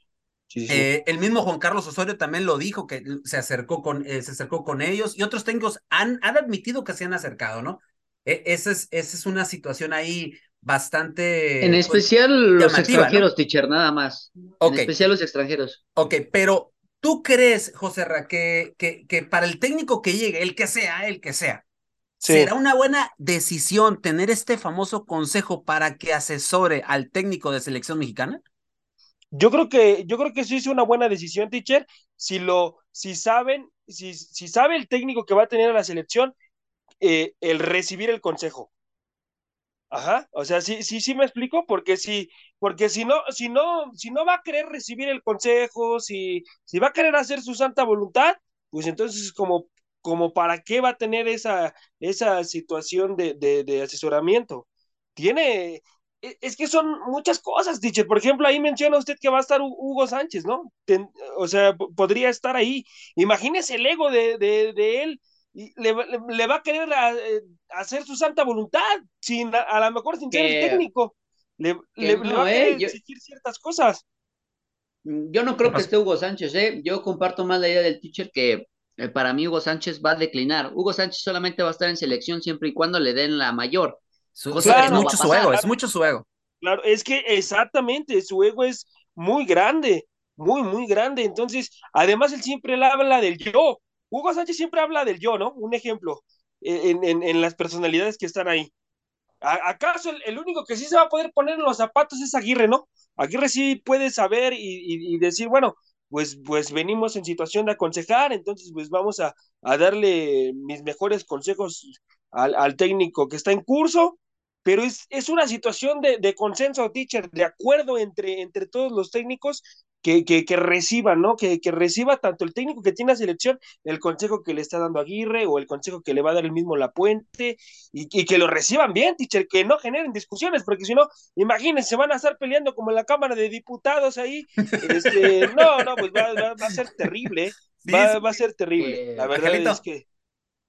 Sí, sí. Eh, el mismo Juan Carlos Osorio también lo dijo, que se acercó con, eh, se acercó con ellos y otros técnicos han, han admitido que se han acercado, ¿no? Eh, esa, es, esa es una situación ahí bastante... En especial pues, los extranjeros, ¿no? teacher, nada más. Okay. En especial los extranjeros. Ok, pero ¿tú crees, José Ra, que, que, que para el técnico que llegue, el que sea, el que sea, sí. será una buena decisión tener este famoso consejo para que asesore al técnico de selección mexicana? Yo creo que, yo creo que sí es una buena decisión, teacher, si lo, si saben, si, si sabe el técnico que va a tener a la selección, eh, el recibir el consejo. Ajá, o sea, sí, sí, sí me explico, porque si, porque si no, si no, si no va a querer recibir el consejo, si, si va a querer hacer su santa voluntad, pues entonces como, como para qué va a tener esa, esa situación de, de, asesoramiento. Tiene, es que son muchas cosas, teacher. Por ejemplo, ahí menciona usted que va a estar Hugo Sánchez, ¿no? O sea, podría estar ahí. Imagínese el ego de, de, de él. Y le, le, le, va a querer a, eh, hacer su santa voluntad, sin a, a lo mejor sin ser el técnico. Le, le, no, le, va a querer eh, exigir yo, ciertas cosas. Yo no creo que esté Hugo Sánchez, ¿eh? Yo comparto más la idea del teacher que eh, para mí Hugo Sánchez va a declinar. Hugo Sánchez solamente va a estar en selección siempre y cuando le den la mayor. Su, claro, es mucho su ego, es mucho su ego. Claro, es que exactamente, su ego es muy grande, muy, muy grande. Entonces, además, él siempre habla del yo. Hugo Sánchez siempre habla del yo, ¿no? Un ejemplo, en, en, en las personalidades que están ahí. ¿Acaso el, el, único que sí se va a poder poner en los zapatos es Aguirre, ¿no? Aguirre sí puede saber y, y, y decir, bueno, pues, pues venimos en situación de aconsejar, entonces pues vamos a, a darle mis mejores consejos al, al, técnico que está en curso pero es, es una situación de, de, consenso, teacher, de acuerdo entre, entre todos los técnicos que, que, que reciban, ¿no? Que, que, reciba tanto el técnico que tiene la selección, el consejo que le está dando Aguirre o el consejo que le va a dar el mismo La Puente, y, y que lo reciban bien, teacher, que no generen discusiones, porque si no, imagínense, se van a estar peleando como en la Cámara de Diputados ahí. Este, no, no, pues va, va, va a ser terrible, sí, va, va, a ser terrible. Eh, la verdad Angelito. es que.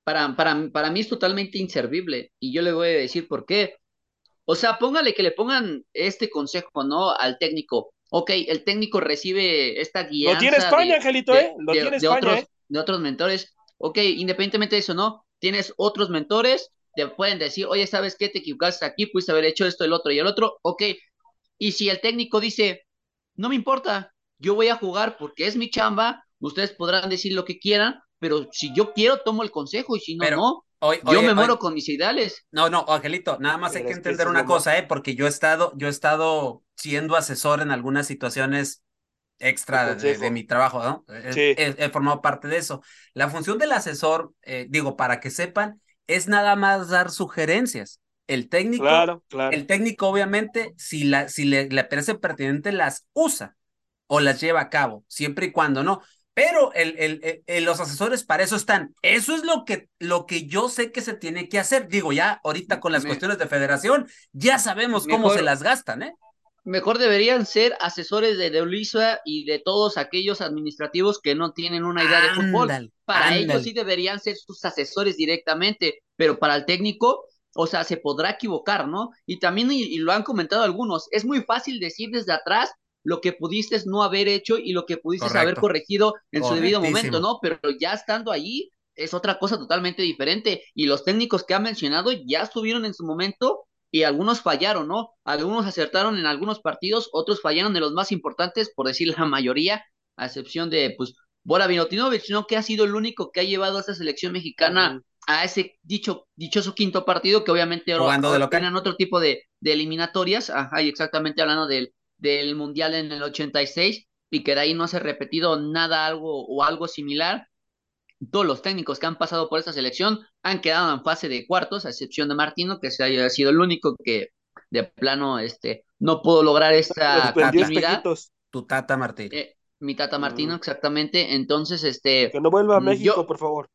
Para, para, para mí es totalmente inservible, y yo le voy a decir por qué o sea, póngale que le pongan este consejo, ¿no? Al técnico. Ok, el técnico recibe esta guía. Lo tiene España, de, Angelito, ¿eh? Lo de, tiene de España, otros, ¿eh? De otros mentores. Ok, independientemente de eso, ¿no? Tienes otros mentores, te pueden decir, oye, ¿sabes qué? Te equivocaste aquí, pudiste haber hecho esto, el otro y el otro. Ok, y si el técnico dice, no me importa, yo voy a jugar porque es mi chamba, ustedes podrán decir lo que quieran, pero si yo quiero, tomo el consejo y si no, pero, no. Hoy, yo me muero hoy, con mis ideales. No, no, Angelito, nada más Pero hay que entender que una cosa, ¿eh? Porque yo he estado, yo he estado siendo asesor en algunas situaciones extra de, de, mi trabajo, ¿no? Sí. He, he, formado parte de eso. La función del asesor, eh, digo, para que sepan, es nada más dar sugerencias. El técnico, claro, claro. el técnico, obviamente, si, la, si le, le parece pertinente, las usa o las lleva a cabo, siempre y cuando no. Pero el, el, el, los asesores para eso están. Eso es lo que, lo que yo sé que se tiene que hacer. Digo, ya ahorita con las Me... cuestiones de federación, ya sabemos mejor, cómo se las gastan, ¿eh? Mejor deberían ser asesores de Deulisa y de todos aquellos administrativos que no tienen una idea ándale, de fútbol. Para ándale. ellos sí deberían ser sus asesores directamente, pero para el técnico o sea, se podrá equivocar, ¿no? Y también, y, lo han comentado algunos, es muy fácil decir desde atrás lo que pudiste no haber hecho y lo que pudiste haber corregido en su debido momento, ¿no? Pero ya estando ahí es otra cosa totalmente diferente y los técnicos que ha mencionado ya estuvieron en su momento y algunos fallaron, ¿no? Algunos acertaron en algunos partidos, otros fallaron en los más importantes, por decir la mayoría, a excepción de, pues, Bora Vinotinovic, ¿no? Que ha sido el único que ha llevado a esta selección mexicana a ese dicho, dichoso quinto partido, que obviamente ahora tienen otro tipo de, de eliminatorias, ajá, y exactamente hablando del, del Mundial en el 86, y que de ahí no se ha repetido nada algo o algo similar. Todos los técnicos que han pasado por esta selección han quedado en fase de cuartos, a excepción de Martino, que se haya sido el único que de plano este, no pudo lograr esta continuidad. Tu tata Martín. Eh, mi tata Martino, exactamente. Entonces, este. Que no vuelva a México, por favor.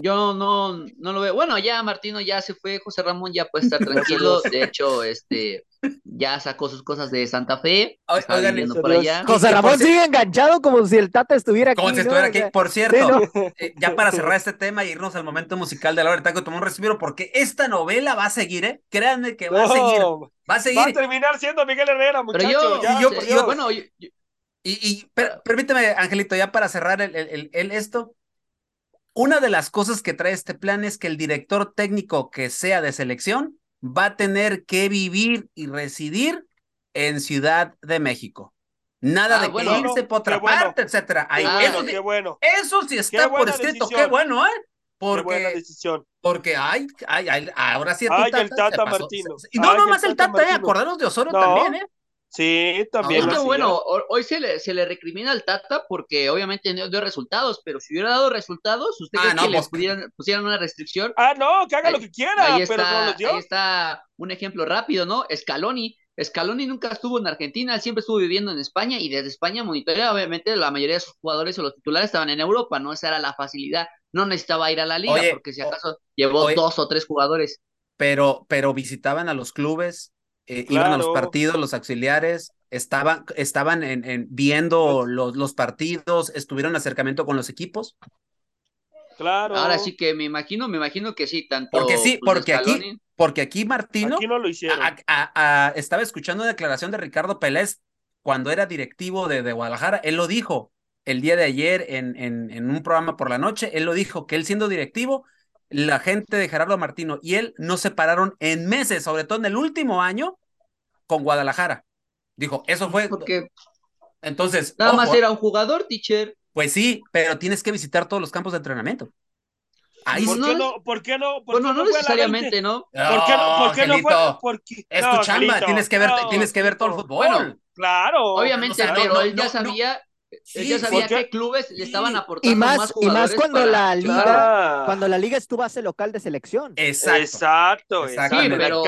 Yo no, no lo veo. Bueno, ya Martino ya se fue, José Ramón ya puede estar tranquilo. De hecho, este ya sacó sus cosas de Santa Fe. José Ramón sigue enganchado como si el Tata estuviera aquí. Como si estuviera aquí. Por cierto, eh, ya para cerrar este tema y irnos al momento musical de la hora de taco, tomó un respiro porque esta novela va a seguir, ¿eh? Créanme que va a seguir. Va a seguir. Va a terminar siendo Miguel Herrera, muchachos. Pero yo, bueno, y, permíteme, Angelito, ya para cerrar el, esto, una de las cosas que trae este plan es que el director técnico que sea de selección va a tener que vivir y residir en Ciudad de México. Nada ah, de que irse por otra parte, etcétera. eso, qué bueno. eso sí está por escrito, qué bueno, ¿eh? Porque, qué buena decisión. Porque hay, hay, ahora sí. Ay, el Tata Martino. No, no más el Tata, eh, acordaros de Osorio también, ¿eh? Sí, también. bueno, hoy se le, se le recrimina al Tata porque obviamente no dio resultados, pero si hubiera dado resultados, ¿usted ah, cree que le pues, pusieran, una restricción? Ah, no, que haga lo que quiera, ahí pero está, no dio. Ahí está un ejemplo rápido, ¿no? Scaloni. Scaloni nunca estuvo en Argentina, siempre estuvo viviendo en España y desde España monitorea, obviamente la mayoría de sus jugadores o los titulares estaban en Europa, ¿no? Esa era la facilidad. No necesitaba ir a la liga porque si acaso llevó dos o tres jugadores. Pero, pero visitaban a los clubes, eh, iban a los partidos, los auxiliares, estaban, estaban en, viendo pues los, los, partidos, estuvieron en acercamiento con los equipos. Claro. Ahora sí que me imagino, me imagino que sí, tanto. Porque sí, porque aquí, porque aquí Martino aquí no lo hicieron. estaba escuchando una declaración de Ricardo Pérez cuando era directivo de, de, Guadalajara, él lo dijo el día de ayer en, en, en un programa por la noche, él lo dijo que él siendo directivo la gente de Gerardo Martino y él no se pararon en meses, sobre todo en el último año, con Guadalajara. Dijo, eso fue. Porque. Entonces. Nada más era un jugador, teacher. Pues sí, pero tienes que visitar todos los campos de entrenamiento. Ahí ¿Por, qué no, ¿Por qué no? bueno, no, necesariamente, ¿no? ¿Por qué no, ¿por qué no fue? Porque... Es tu chamba, tienes que ver, tienes que ver todo el fútbol. Bueno, claro. Obviamente, pero él ya sabía Sí, ya sabía qué clubes le estaban aportando y más, y más cuando la liga cuando la liga estuvo hace local de selección. Exacto. Exacto, pero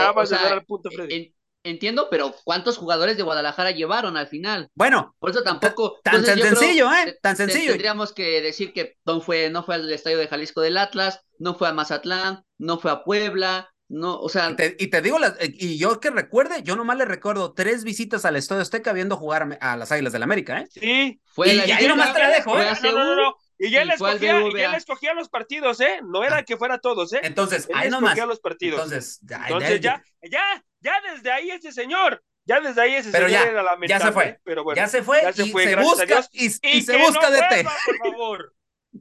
entiendo pero cuántos jugadores de Guadalajara llevaron al final bueno por eso tampoco tan, sencillo eh tan sencillo. tendríamos que decir que no fue no fue al estadio de Jalisco del Atlas no fue a Mazatlán no fue a Puebla no, o sea. Y te, digo, eh, y yo que recuerde, yo nomás le recuerdo tres visitas al Estadio Azteca viendo jugar a las Águilas del América, ¿eh? Sí. Fue y, ahí nomás te la dejo, ¿eh? No, no, no, Y él, escogía, y él escogía los partidos, ¿eh? No era que fuera todos, ¿eh? Entonces, ahí nomás. los partidos. Entonces, ya, Entonces ya, ya, ya desde ahí ese señor ya desde ahí ese pero señor ya, era lamentable. Ya se fue. Pero bueno, ya se fue. Ya se fue, y se busca, y, y, se busca de té. Por favor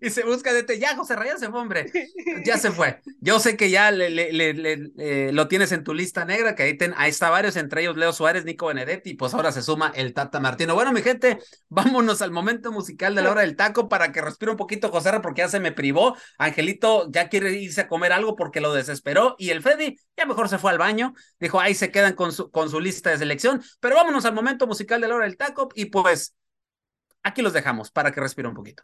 y se busca de ya José Rayán se fue, hombre, ya se fue. Yo sé que ya le, le, lo tienes en tu lista negra, que ahí, ten, ahí está varios, entre ellos Leo Suárez, Nico Benedetti, y pues ahora se suma el Tata Martino. Bueno, mi gente, vámonos al momento musical de la hora del taco para que respire un poquito José porque ya se me privó. Angelito ya quiere irse a comer algo porque lo desesperó, y el Freddy ya mejor se fue al baño, dijo, ahí se quedan con su, con su lista de selección, pero vámonos al momento musical de la hora del taco, y pues aquí los dejamos para que respire un poquito.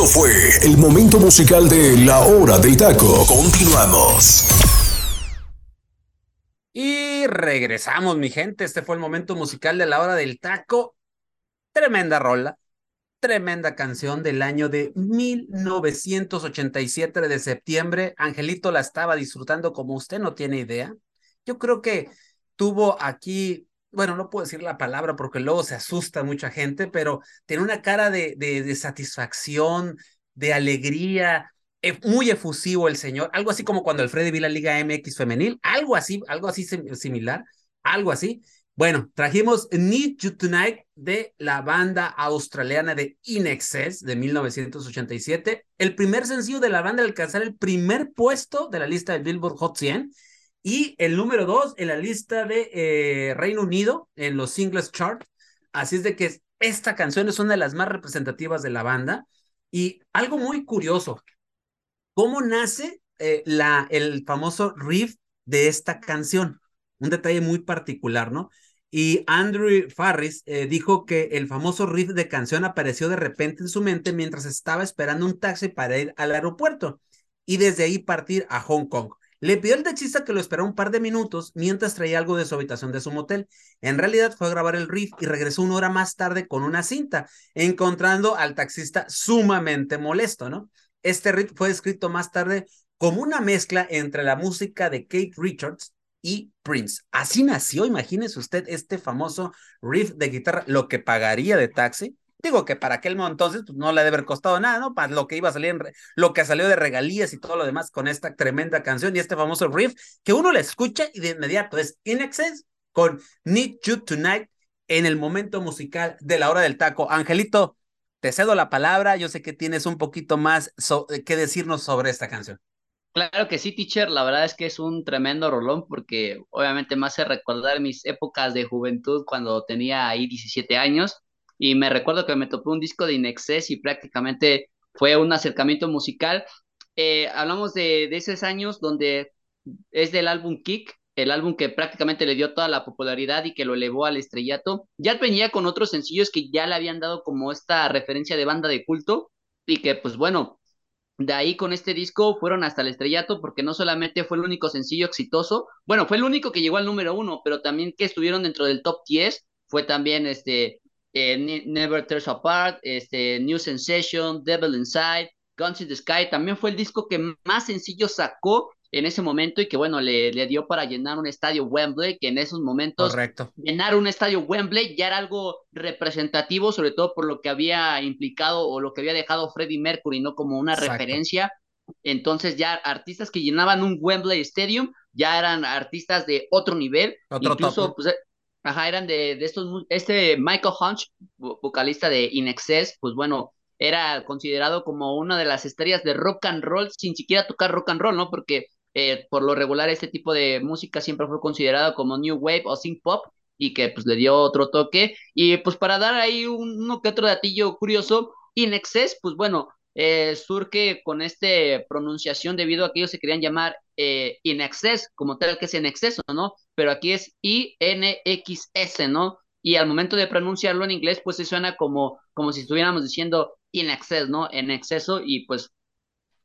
Esto fue el momento musical de La Hora del Taco. Continuamos. Y regresamos, mi gente. Este fue el momento musical de la hora del taco. Tremenda rola, tremenda canción del año de 1987 de septiembre. Angelito la estaba disfrutando como usted no tiene idea. Yo creo que tuvo aquí, bueno, no puedo decir la palabra porque luego se asusta mucha gente, pero tiene una cara de, de, satisfacción, de alegría, eh, muy efusivo el señor, algo así como cuando Alfredo vi la Liga MX femenil, algo así, algo así sim- similar, algo así. Bueno, trajimos Need You Tonight de la banda australiana de In Excess de 1987, el primer sencillo de la banda al alcanzar el primer puesto de la lista de Billboard Hot 100 y el número dos en la lista de eh, Reino Unido en los singles chart. Así es de que esta canción es una de las más representativas de la banda y algo muy curioso, ¿Cómo nace eh, la, el famoso riff de esta canción? Un detalle muy particular, ¿no? Y Andrew Farris eh, dijo que el famoso riff de canción apareció de repente en su mente mientras estaba esperando un taxi para ir al aeropuerto y desde ahí partir a Hong Kong. Le pidió al taxista que lo esperara un par de minutos mientras traía algo de su habitación de su motel. En realidad fue a grabar el riff y regresó una hora más tarde con una cinta, encontrando al taxista sumamente molesto, ¿no? Este riff fue escrito más tarde como una mezcla entre la música de Kate Richards y Prince. Así nació, imagínese usted, este famoso riff de guitarra, lo que pagaría de taxi. Digo que para aquel entonces pues, no le debe haber costado nada, ¿no? Para lo que iba a salir, en lo que salió de regalías y todo lo demás con esta tremenda canción y este famoso riff que uno le escucha y de inmediato es In con Need You Tonight en el momento musical de la hora del taco. Angelito, te cedo la palabra. Yo sé que tienes un poquito más so que decirnos sobre esta canción. Claro que sí, teacher. La verdad es que es un tremendo rolón porque obviamente me hace recordar mis épocas de juventud cuando tenía ahí 17 años y me recuerdo que me topé un disco de Inexcess y prácticamente fue un acercamiento musical. Eh, hablamos de, de esos años donde es del álbum Kick el álbum que prácticamente le dio toda la popularidad y que lo elevó al estrellato. Ya venía con otros sencillos que ya le habían dado como esta referencia de banda de culto y que pues bueno, de ahí con este disco fueron hasta el estrellato porque no solamente fue el único sencillo exitoso, bueno, fue el único que llegó al número uno, pero también que estuvieron dentro del top 10, fue también este eh, Never Tears Apart, este New Sensation, Devil Inside, Guns in the Sky, también fue el disco que más sencillos sacó en ese momento y que bueno, le, le dio para llenar un estadio Wembley, que en esos momentos Correcto. llenar un estadio Wembley ya era algo representativo, sobre todo por lo que había implicado o lo que había dejado Freddie Mercury, ¿no? Como una Exacto. referencia. Entonces ya artistas que llenaban un Wembley Stadium ya eran artistas de otro nivel. Otro Incluso, top. pues, eh, ajá, eran de, de estos, este Michael Hunch, vo- vocalista de In Excess, pues bueno, era considerado como una de las estrellas de rock and roll sin siquiera tocar rock and roll, ¿no? Porque eh, por lo regular este tipo de música siempre fue considerado como new wave o synth pop y que pues le dio otro toque y pues para dar ahí un- uno que otro datillo curioso, In Excess, pues bueno, eh, surge con este pronunciación debido a que ellos se querían llamar eh, In Excess, como tal que es en exceso, ¿no? Pero aquí es I-N-X-S, ¿no? Y al momento de pronunciarlo en inglés, pues se suena como, como si estuviéramos diciendo in excess, ¿no? En exceso, y pues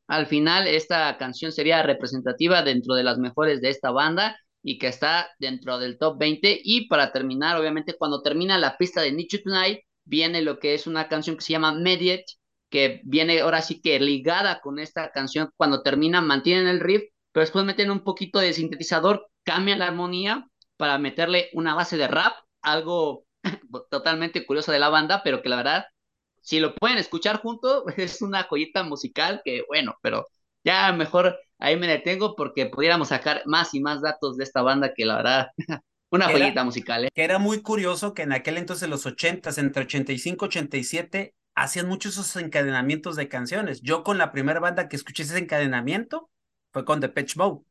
al final esta canción sería representativa dentro de las mejores de esta banda y que está dentro del top 20. Y para terminar, obviamente, cuando termina la pista de You Tonight, viene lo que es una canción que se llama Mediate, que viene ahora sí que ligada con esta canción. Cuando termina, mantienen el riff, pero después meten un poquito de sintetizador, cambian la armonía para meterle una base de rap, algo totalmente curioso de la banda, pero que la verdad si lo pueden escuchar junto, es una joyita musical que, bueno, pero ya mejor ahí me detengo porque pudiéramos sacar más y más datos de esta banda que la verdad, una Era- joyita musical, ¿eh? que era muy curioso que en aquel entonces, los 80, entre 85 y 87, hacían muchos esos encadenamientos de canciones. Yo con la primera banda que escuché ese encadenamiento fue con Depeche Mode.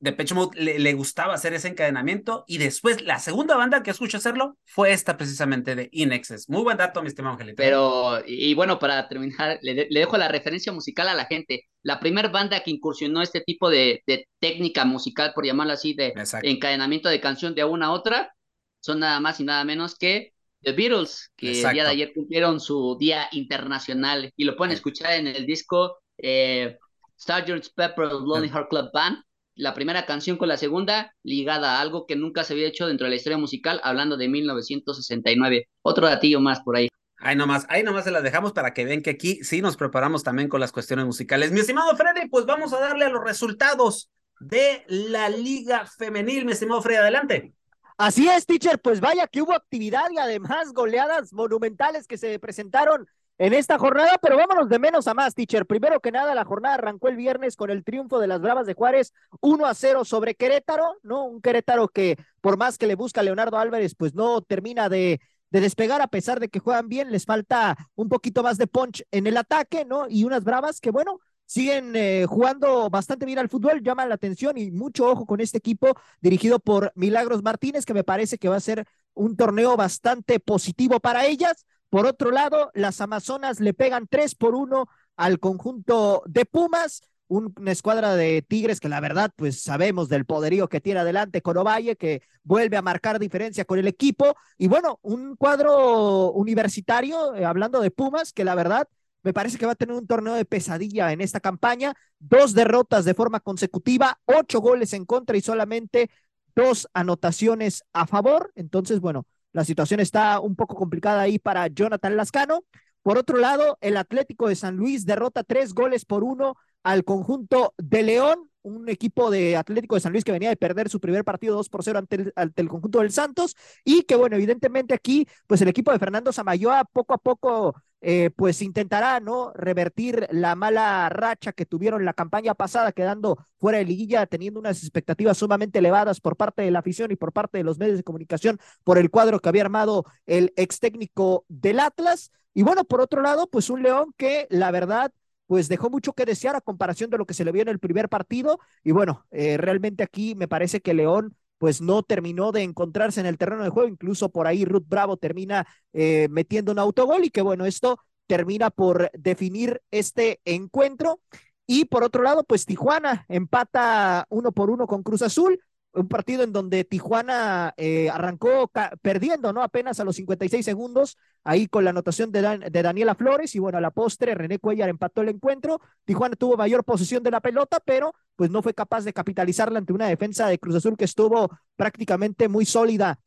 Depeche Mode le, le gustaba hacer ese encadenamiento y después la segunda banda que escuché hacerlo fue esta precisamente de In Excess. Muy buen dato, mi estimado Angelito. Pero, y, bueno, para terminar, le, de- le dejo la referencia musical a la gente. La primera banda que incursionó este tipo de, de técnica musical, por llamarlo así, de Exacto. encadenamiento de canción de una a otra, son nada más y nada menos que The Beatles, que el día Exacto. de ayer cumplieron su día internacional y lo pueden Eh. escuchar en el disco eh, Sgt. Pepper's Lonely Heart Club Band. La primera canción con la segunda ligada a algo que nunca se había hecho dentro de la historia musical, hablando de 1969. Otro datillo más por ahí. Ahí nomás, ahí nomás se las dejamos para que vean que aquí sí nos preparamos también con las cuestiones musicales. Mi estimado Freddy, pues vamos a darle a los resultados de la Liga Femenil. Mi estimado Freddy, adelante. Así es, teacher, pues vaya que hubo actividad y además goleadas monumentales que se presentaron en esta jornada, pero vámonos de menos a más, teacher. Primero que nada, la jornada arrancó el viernes con el triunfo de las Bravas de Juárez 1 a 0 sobre Querétaro, ¿no? Un Querétaro que por más que le busca Leonardo Álvarez, pues no termina de, de despegar a pesar de que juegan bien, les falta un poquito más de punch en el ataque, ¿no? Y unas Bravas que, bueno, siguen eh, jugando bastante bien al fútbol, llaman la atención y mucho ojo con este equipo dirigido por Milagros Martínez, que me parece que va a ser un torneo bastante positivo para ellas. Por otro lado, las Amazonas le pegan tres por uno al conjunto de Pumas, un- una escuadra de Tigres que la verdad, pues sabemos del poderío que tiene adelante con Ovalle, que vuelve a marcar diferencia con el equipo. Y bueno, un cuadro universitario, eh, hablando de Pumas, que la verdad me parece que va a tener un torneo de pesadilla en esta campaña. Dos derrotas de forma consecutiva, ocho goles en contra y solamente dos anotaciones a favor. Entonces, bueno, la situación está un poco complicada ahí para Jonathan Lascano. Por otro lado, el Atlético de San Luis derrota tres goles por uno al conjunto de León, un equipo de Atlético de San Luis que venía de perder su primer partido 2 por 0 ante el, ante el conjunto del Santos y que bueno, evidentemente aquí pues el equipo de Fernando Samayoa poco a poco eh, pues intentará no revertir la mala racha que tuvieron la campaña pasada quedando fuera de liguilla teniendo unas expectativas sumamente elevadas por parte de la afición y por parte de los medios de comunicación por el cuadro que había armado el ex técnico del Atlas y bueno por otro lado pues un León que la verdad pues dejó mucho que desear a comparación de lo que se le vio en el primer partido. Y bueno, eh, realmente aquí me parece que León pues no terminó de encontrarse en el terreno de juego, incluso por ahí Ruth Bravo termina eh, metiendo un autogol y que bueno, esto termina por definir este encuentro. Y por otro lado, pues Tijuana empata uno por uno con Cruz Azul. Un partido en donde Tijuana eh, arrancó perdiendo, ¿no? Apenas a los 56 segundos, ahí con la anotación de, de, Daniela Flores, y bueno, a la postre René Cuellar empató el encuentro. Tijuana tuvo mayor posesión de la pelota, pero pues no fue capaz de capitalizarla ante una defensa de Cruz Azul que estuvo prácticamente muy sólida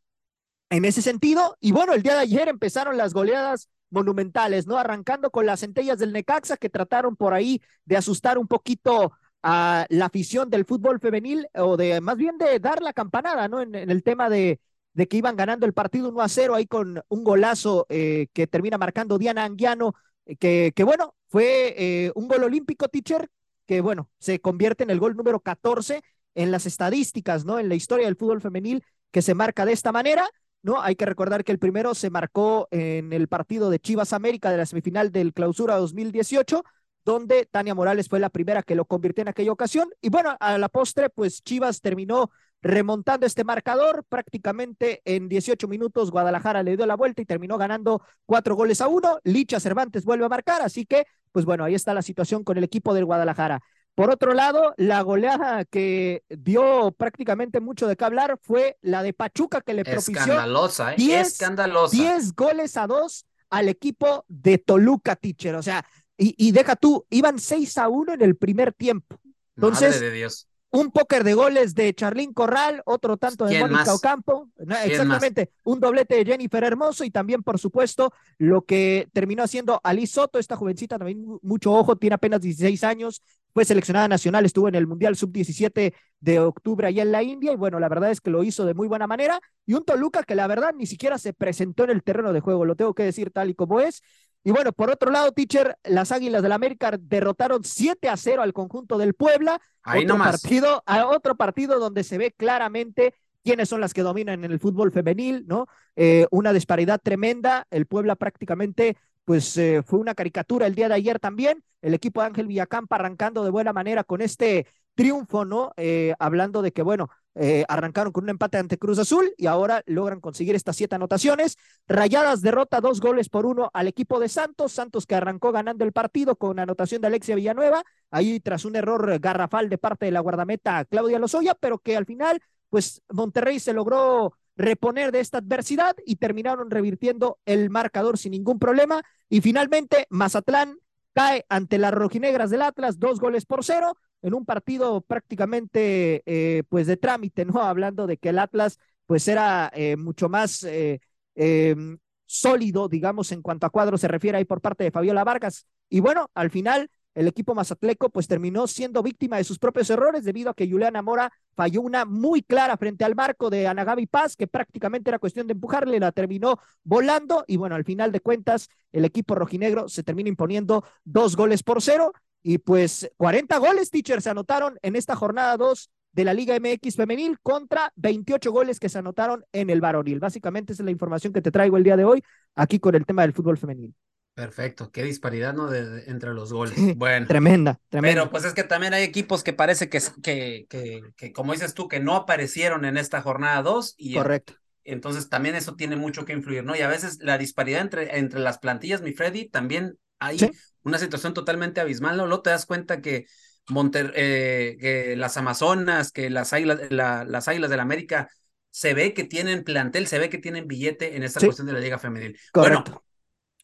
en ese sentido. Y bueno, el día de ayer empezaron las goleadas monumentales, ¿no? Arrancando con las centellas del Necaxa que trataron por ahí de asustar un poquito a la afición del fútbol femenil o de más bien de dar la campanada, ¿no? En, el tema de, que iban ganando el partido 1 a 0 ahí con un golazo eh, que termina marcando Diana Anguiano, eh, que, que bueno, fue eh, un gol olímpico, teacher, que bueno, se convierte en el gol número 14 en las estadísticas, ¿no? En la historia del fútbol femenil que se marca de esta manera. ¿no? Hay que recordar que el primero se marcó en el partido de Chivas América de la semifinal del Clausura 2018, donde Tania Morales fue la primera que lo convirtió en aquella ocasión. Y bueno, a la postre, pues Chivas terminó remontando este marcador prácticamente en 18 minutos. Guadalajara le dio la vuelta y terminó ganando cuatro goles a uno. Licha Cervantes vuelve a marcar, así que, pues bueno, ahí está la situación con el equipo del Guadalajara. Por otro lado, la goleada que dio prácticamente mucho de qué hablar fue la de Pachuca que le propició escandalosa, ¿eh? escandalosa. 10 goles a 2 al equipo de Toluca, teacher. O sea, y, y deja tú, iban 6 a 1 en el primer tiempo. Entonces, Madre de Dios un póker de goles de Charlín Corral, otro tanto de Mónica Ocampo, exactamente, un doblete de Jennifer Hermoso y también, por supuesto, lo que terminó haciendo Ali Soto, esta jovencita también mucho ojo, tiene apenas 16 años, fue seleccionada nacional, estuvo en el Mundial Sub-17 de octubre allá en la India y bueno, la verdad es que lo hizo de muy buena manera y un Toluca que la verdad ni siquiera se presentó en el terreno de juego, lo tengo que decir tal y como es. Y bueno, por otro lado, teacher, las Águilas del la América derrotaron 7 a 0 al conjunto del Puebla. Ahí otro nomás. partido, a otro partido donde se ve claramente quiénes son las que dominan en el fútbol femenil, ¿no? Eh, una disparidad tremenda. El Puebla prácticamente, pues eh, fue una caricatura el día de ayer también. El equipo de Ángel Villacampa arrancando de buena manera con este triunfo, ¿no? Eh, hablando de que, bueno, eh, arrancaron con un empate ante Cruz Azul y ahora logran conseguir estas siete anotaciones. Rayadas derrota dos goles por uno al equipo de Santos. Santos que arrancó ganando el partido con anotación de Alexia Villanueva, ahí tras un error garrafal de parte de la guardameta Claudia Lozoya, pero que al final, pues Monterrey se logró reponer de esta adversidad y terminaron revirtiendo el marcador sin ningún problema. Y finalmente, Mazatlán cae ante las rojinegras del Atlas, dos goles por cero en un partido prácticamente eh, pues de trámite, ¿no? Hablando de que el Atlas pues era eh, mucho más eh, em, sólido, digamos, en cuanto a cuadro se refiere ahí por parte de Fabiola Vargas. Y bueno, al final el equipo mazatleco pues terminó siendo víctima de sus propios errores debido a que Juliana Mora falló una muy clara frente al marco de Anagabi Paz, que prácticamente era cuestión de empujarle, la terminó volando y bueno, al final de cuentas el equipo rojinegro se termina imponiendo dos goles por cero y pues 40 goles, teacher, se anotaron en esta jornada 2 de la Liga MX femenil contra 28 goles que se anotaron en el varonil. Básicamente esa es la información que te traigo el día de hoy aquí con el tema del fútbol femenil. Perfecto, qué disparidad, ¿no? De, entre los goles. Bueno. tremenda, tremenda. Pero pues es que también hay equipos que parece que, que, que, que como dices tú, que no aparecieron en esta jornada 2 y Correcto. entonces también eso tiene mucho que influir, ¿no? Y a veces la disparidad entre, entre las plantillas, mi Freddy, también hay una situación totalmente abismal, ¿no? Luego te das cuenta que, Monter, eh, que las Amazonas, que las águilas, la, las águilas del la América, se ve que tienen plantel, se ve que tienen billete en esta cuestión de la Liga Femenil. Correcto. Bueno,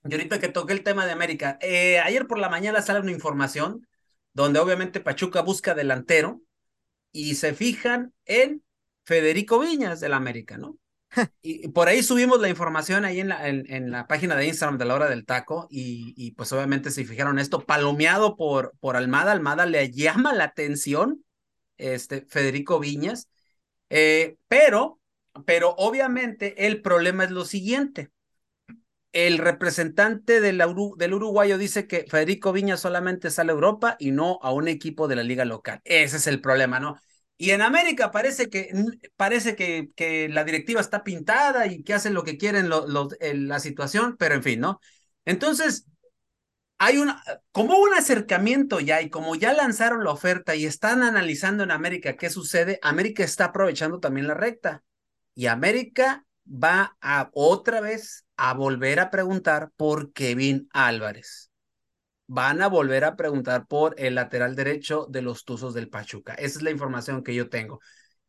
y ahorita que toqué el tema de América, eh, ayer por la mañana sale una información donde obviamente Pachuca busca delantero y se fijan en Federico Viñas del América, ¿no? Y por ahí subimos la información ahí en la, en, la página de Instagram de la hora del taco y, y, pues obviamente se fijaron esto, palomeado por, por Almada, Almada le llama la atención, este, Federico Viñas, eh, pero, pero obviamente el problema es lo siguiente. El representante del, del uruguayo dice que Federico Viñas solamente sale a Europa y no a un equipo de la liga local. Ese es el problema, ¿no? Y en América parece que, parece que, que la directiva está pintada y que hacen lo que quieren la situación, pero en fin, ¿no? Entonces, hay una, como un acercamiento ya y como ya lanzaron la oferta y están analizando en América qué sucede, América está aprovechando también la recta. Y América va a otra vez a volver a preguntar por Kevin Álvarez van a volver a preguntar por el lateral derecho de los Tuzos del Pachuca. Esa es la información que yo tengo.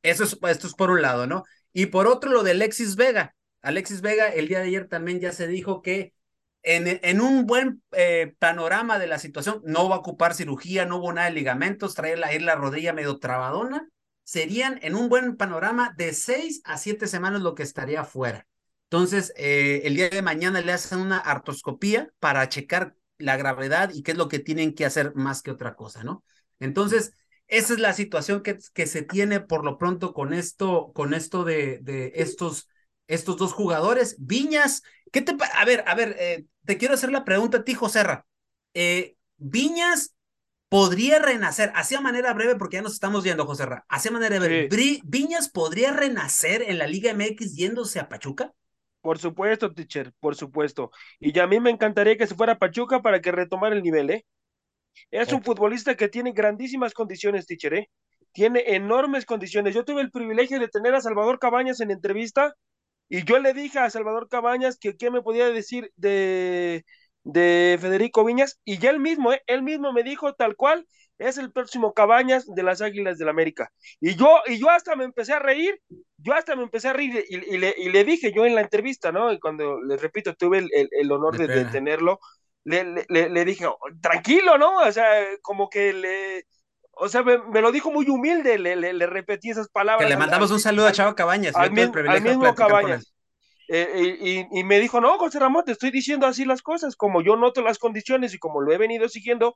Eso es, esto es por un lado, ¿no? Y por otro, lo de Alexis Vega. Alexis Vega, el día de ayer también ya se dijo que en, en un buen eh, panorama de la situación, no va a ocupar cirugía, no hubo nada de ligamentos, traer la, la rodilla medio trabadona, serían en un buen panorama de seis a siete semanas lo que estaría fuera. Entonces, eh, el día de mañana le hacen una artroscopía para checar la gravedad y qué es lo que tienen que hacer más que otra cosa, ¿no? Entonces, esa es la situación que, que se tiene por lo pronto con esto, con esto de, de estos, estos dos jugadores. Viñas, ¿qué te A ver, a ver, eh, te quiero hacer la pregunta a ti, Joserra. Eh, Viñas podría renacer, así a manera breve, porque ya nos estamos yendo, Joserra, así a manera breve. ¿Viñas podría renacer en la Liga MX yéndose a Pachuca? Por supuesto, teacher, por supuesto. Y ya a mí me encantaría que se fuera Pachuca para que retomara el nivel, ¿eh? Es un futbolista que tiene grandísimas condiciones, teacher, ¿eh? Tiene enormes condiciones. Yo tuve el privilegio de tener a Salvador Cabañas en entrevista y yo le dije a Salvador Cabañas que qué me podía decir de, de Federico Viñas y ya él mismo, ¿eh? él mismo me dijo tal cual, es el próximo Cabañas de las Águilas del la América. Y yo, y yo hasta me empecé a reír yo hasta me empecé a reír y, le, y, le, dije yo en la entrevista, ¿no? Y cuando, les repito, tuve el, el, honor de, de, tenerlo, le, le, le, dije, oh, tranquilo, ¿no? O sea, como que le... O sea, me, me lo dijo muy humilde, le, le, repetí esas palabras. Que le mandamos un saludo a Chavo Cabañas. Al, al mismo Cabañas. Eh, y, y, me dijo, no, José Ramón, te estoy diciendo así las cosas, como yo noto las condiciones y como lo he venido siguiendo,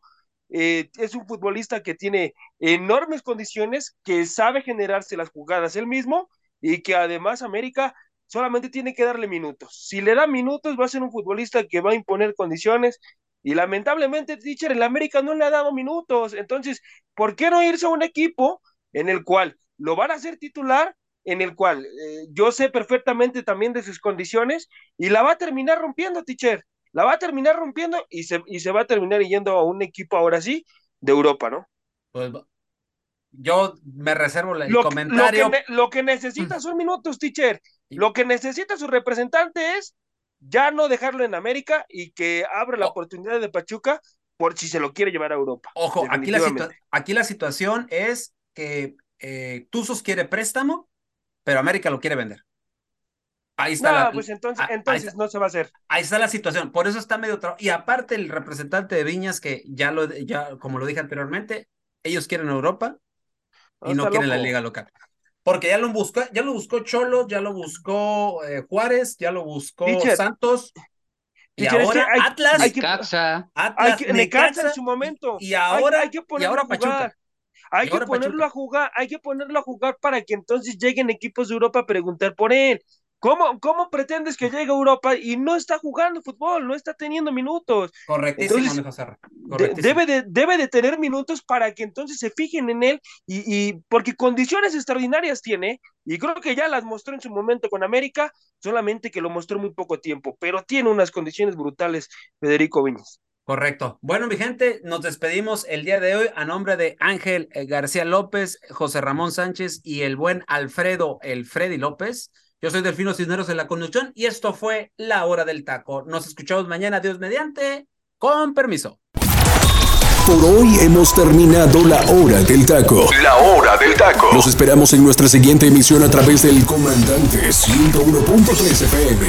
eh, es un futbolista que tiene enormes condiciones, que sabe generarse las jugadas él mismo y que además América solamente tiene que darle minutos. Si le da minutos, va a ser un futbolista que va a imponer condiciones. Y lamentablemente, teacher, el América no le ha dado minutos. Entonces, ¿por qué no irse a un equipo en el cual lo van a hacer titular, en el cual eh, yo sé perfectamente también de sus condiciones y la va a terminar rompiendo, teacher? La va a terminar rompiendo y se, y se va a terminar yendo a un equipo ahora sí de Europa, ¿no? Pues yo me reservo el comentario. Lo que, necesita son minutos, teacher. Lo que necesita su representante es ya no dejarlo en América y que abra la oportunidad de Pachuca por si se lo quiere llevar a Europa. Ojo, aquí la, aquí la situación es que eh, Tuzos quiere préstamo, pero América lo quiere vender. Ahí está. No, la, pues entonces, entonces no se va a hacer. Ahí está la situación. Por eso está medio. Y aparte, el representante de Viñas, que ya lo, ya, como lo dije anteriormente, ellos quieren Europa, y no quiere la liga local. Porque ya lo buscó, ya lo buscó Cholo, ya lo buscó eh, Juárez, ya lo buscó Santos. Y ahora Atlas, hay que, Atlas, Necaxa, en su momento. Y ahora hay, que ponerlo a jugar. Hay que ponerlo a jugar, hay que ponerlo a jugar para que entonces lleguen equipos de Europa a preguntar por él. ¿Cómo, ¿Cómo pretendes que llegue a Europa y no está jugando fútbol, no está teniendo minutos? Correctísimo, debe, de, debe de tener minutos para que entonces se fijen en él y, y, porque condiciones extraordinarias tiene y creo que ya las mostró en su momento con América, solamente que lo mostró muy poco tiempo, pero tiene unas condiciones brutales Federico Viñas. Correcto. Bueno, mi gente, nos despedimos el día de hoy a nombre de Ángel eh, García López, José Ramón Sánchez y el buen Alfredo El Freddy López. Yo soy Delfino Cisneros de la conducción y esto fue La Hora del Taco. Nos escuchamos mañana, Dios mediante, con permiso. Por hoy hemos terminado la hora del taco. La hora del taco. Los esperamos en nuestra siguiente emisión a través del comandante 101.3 FM.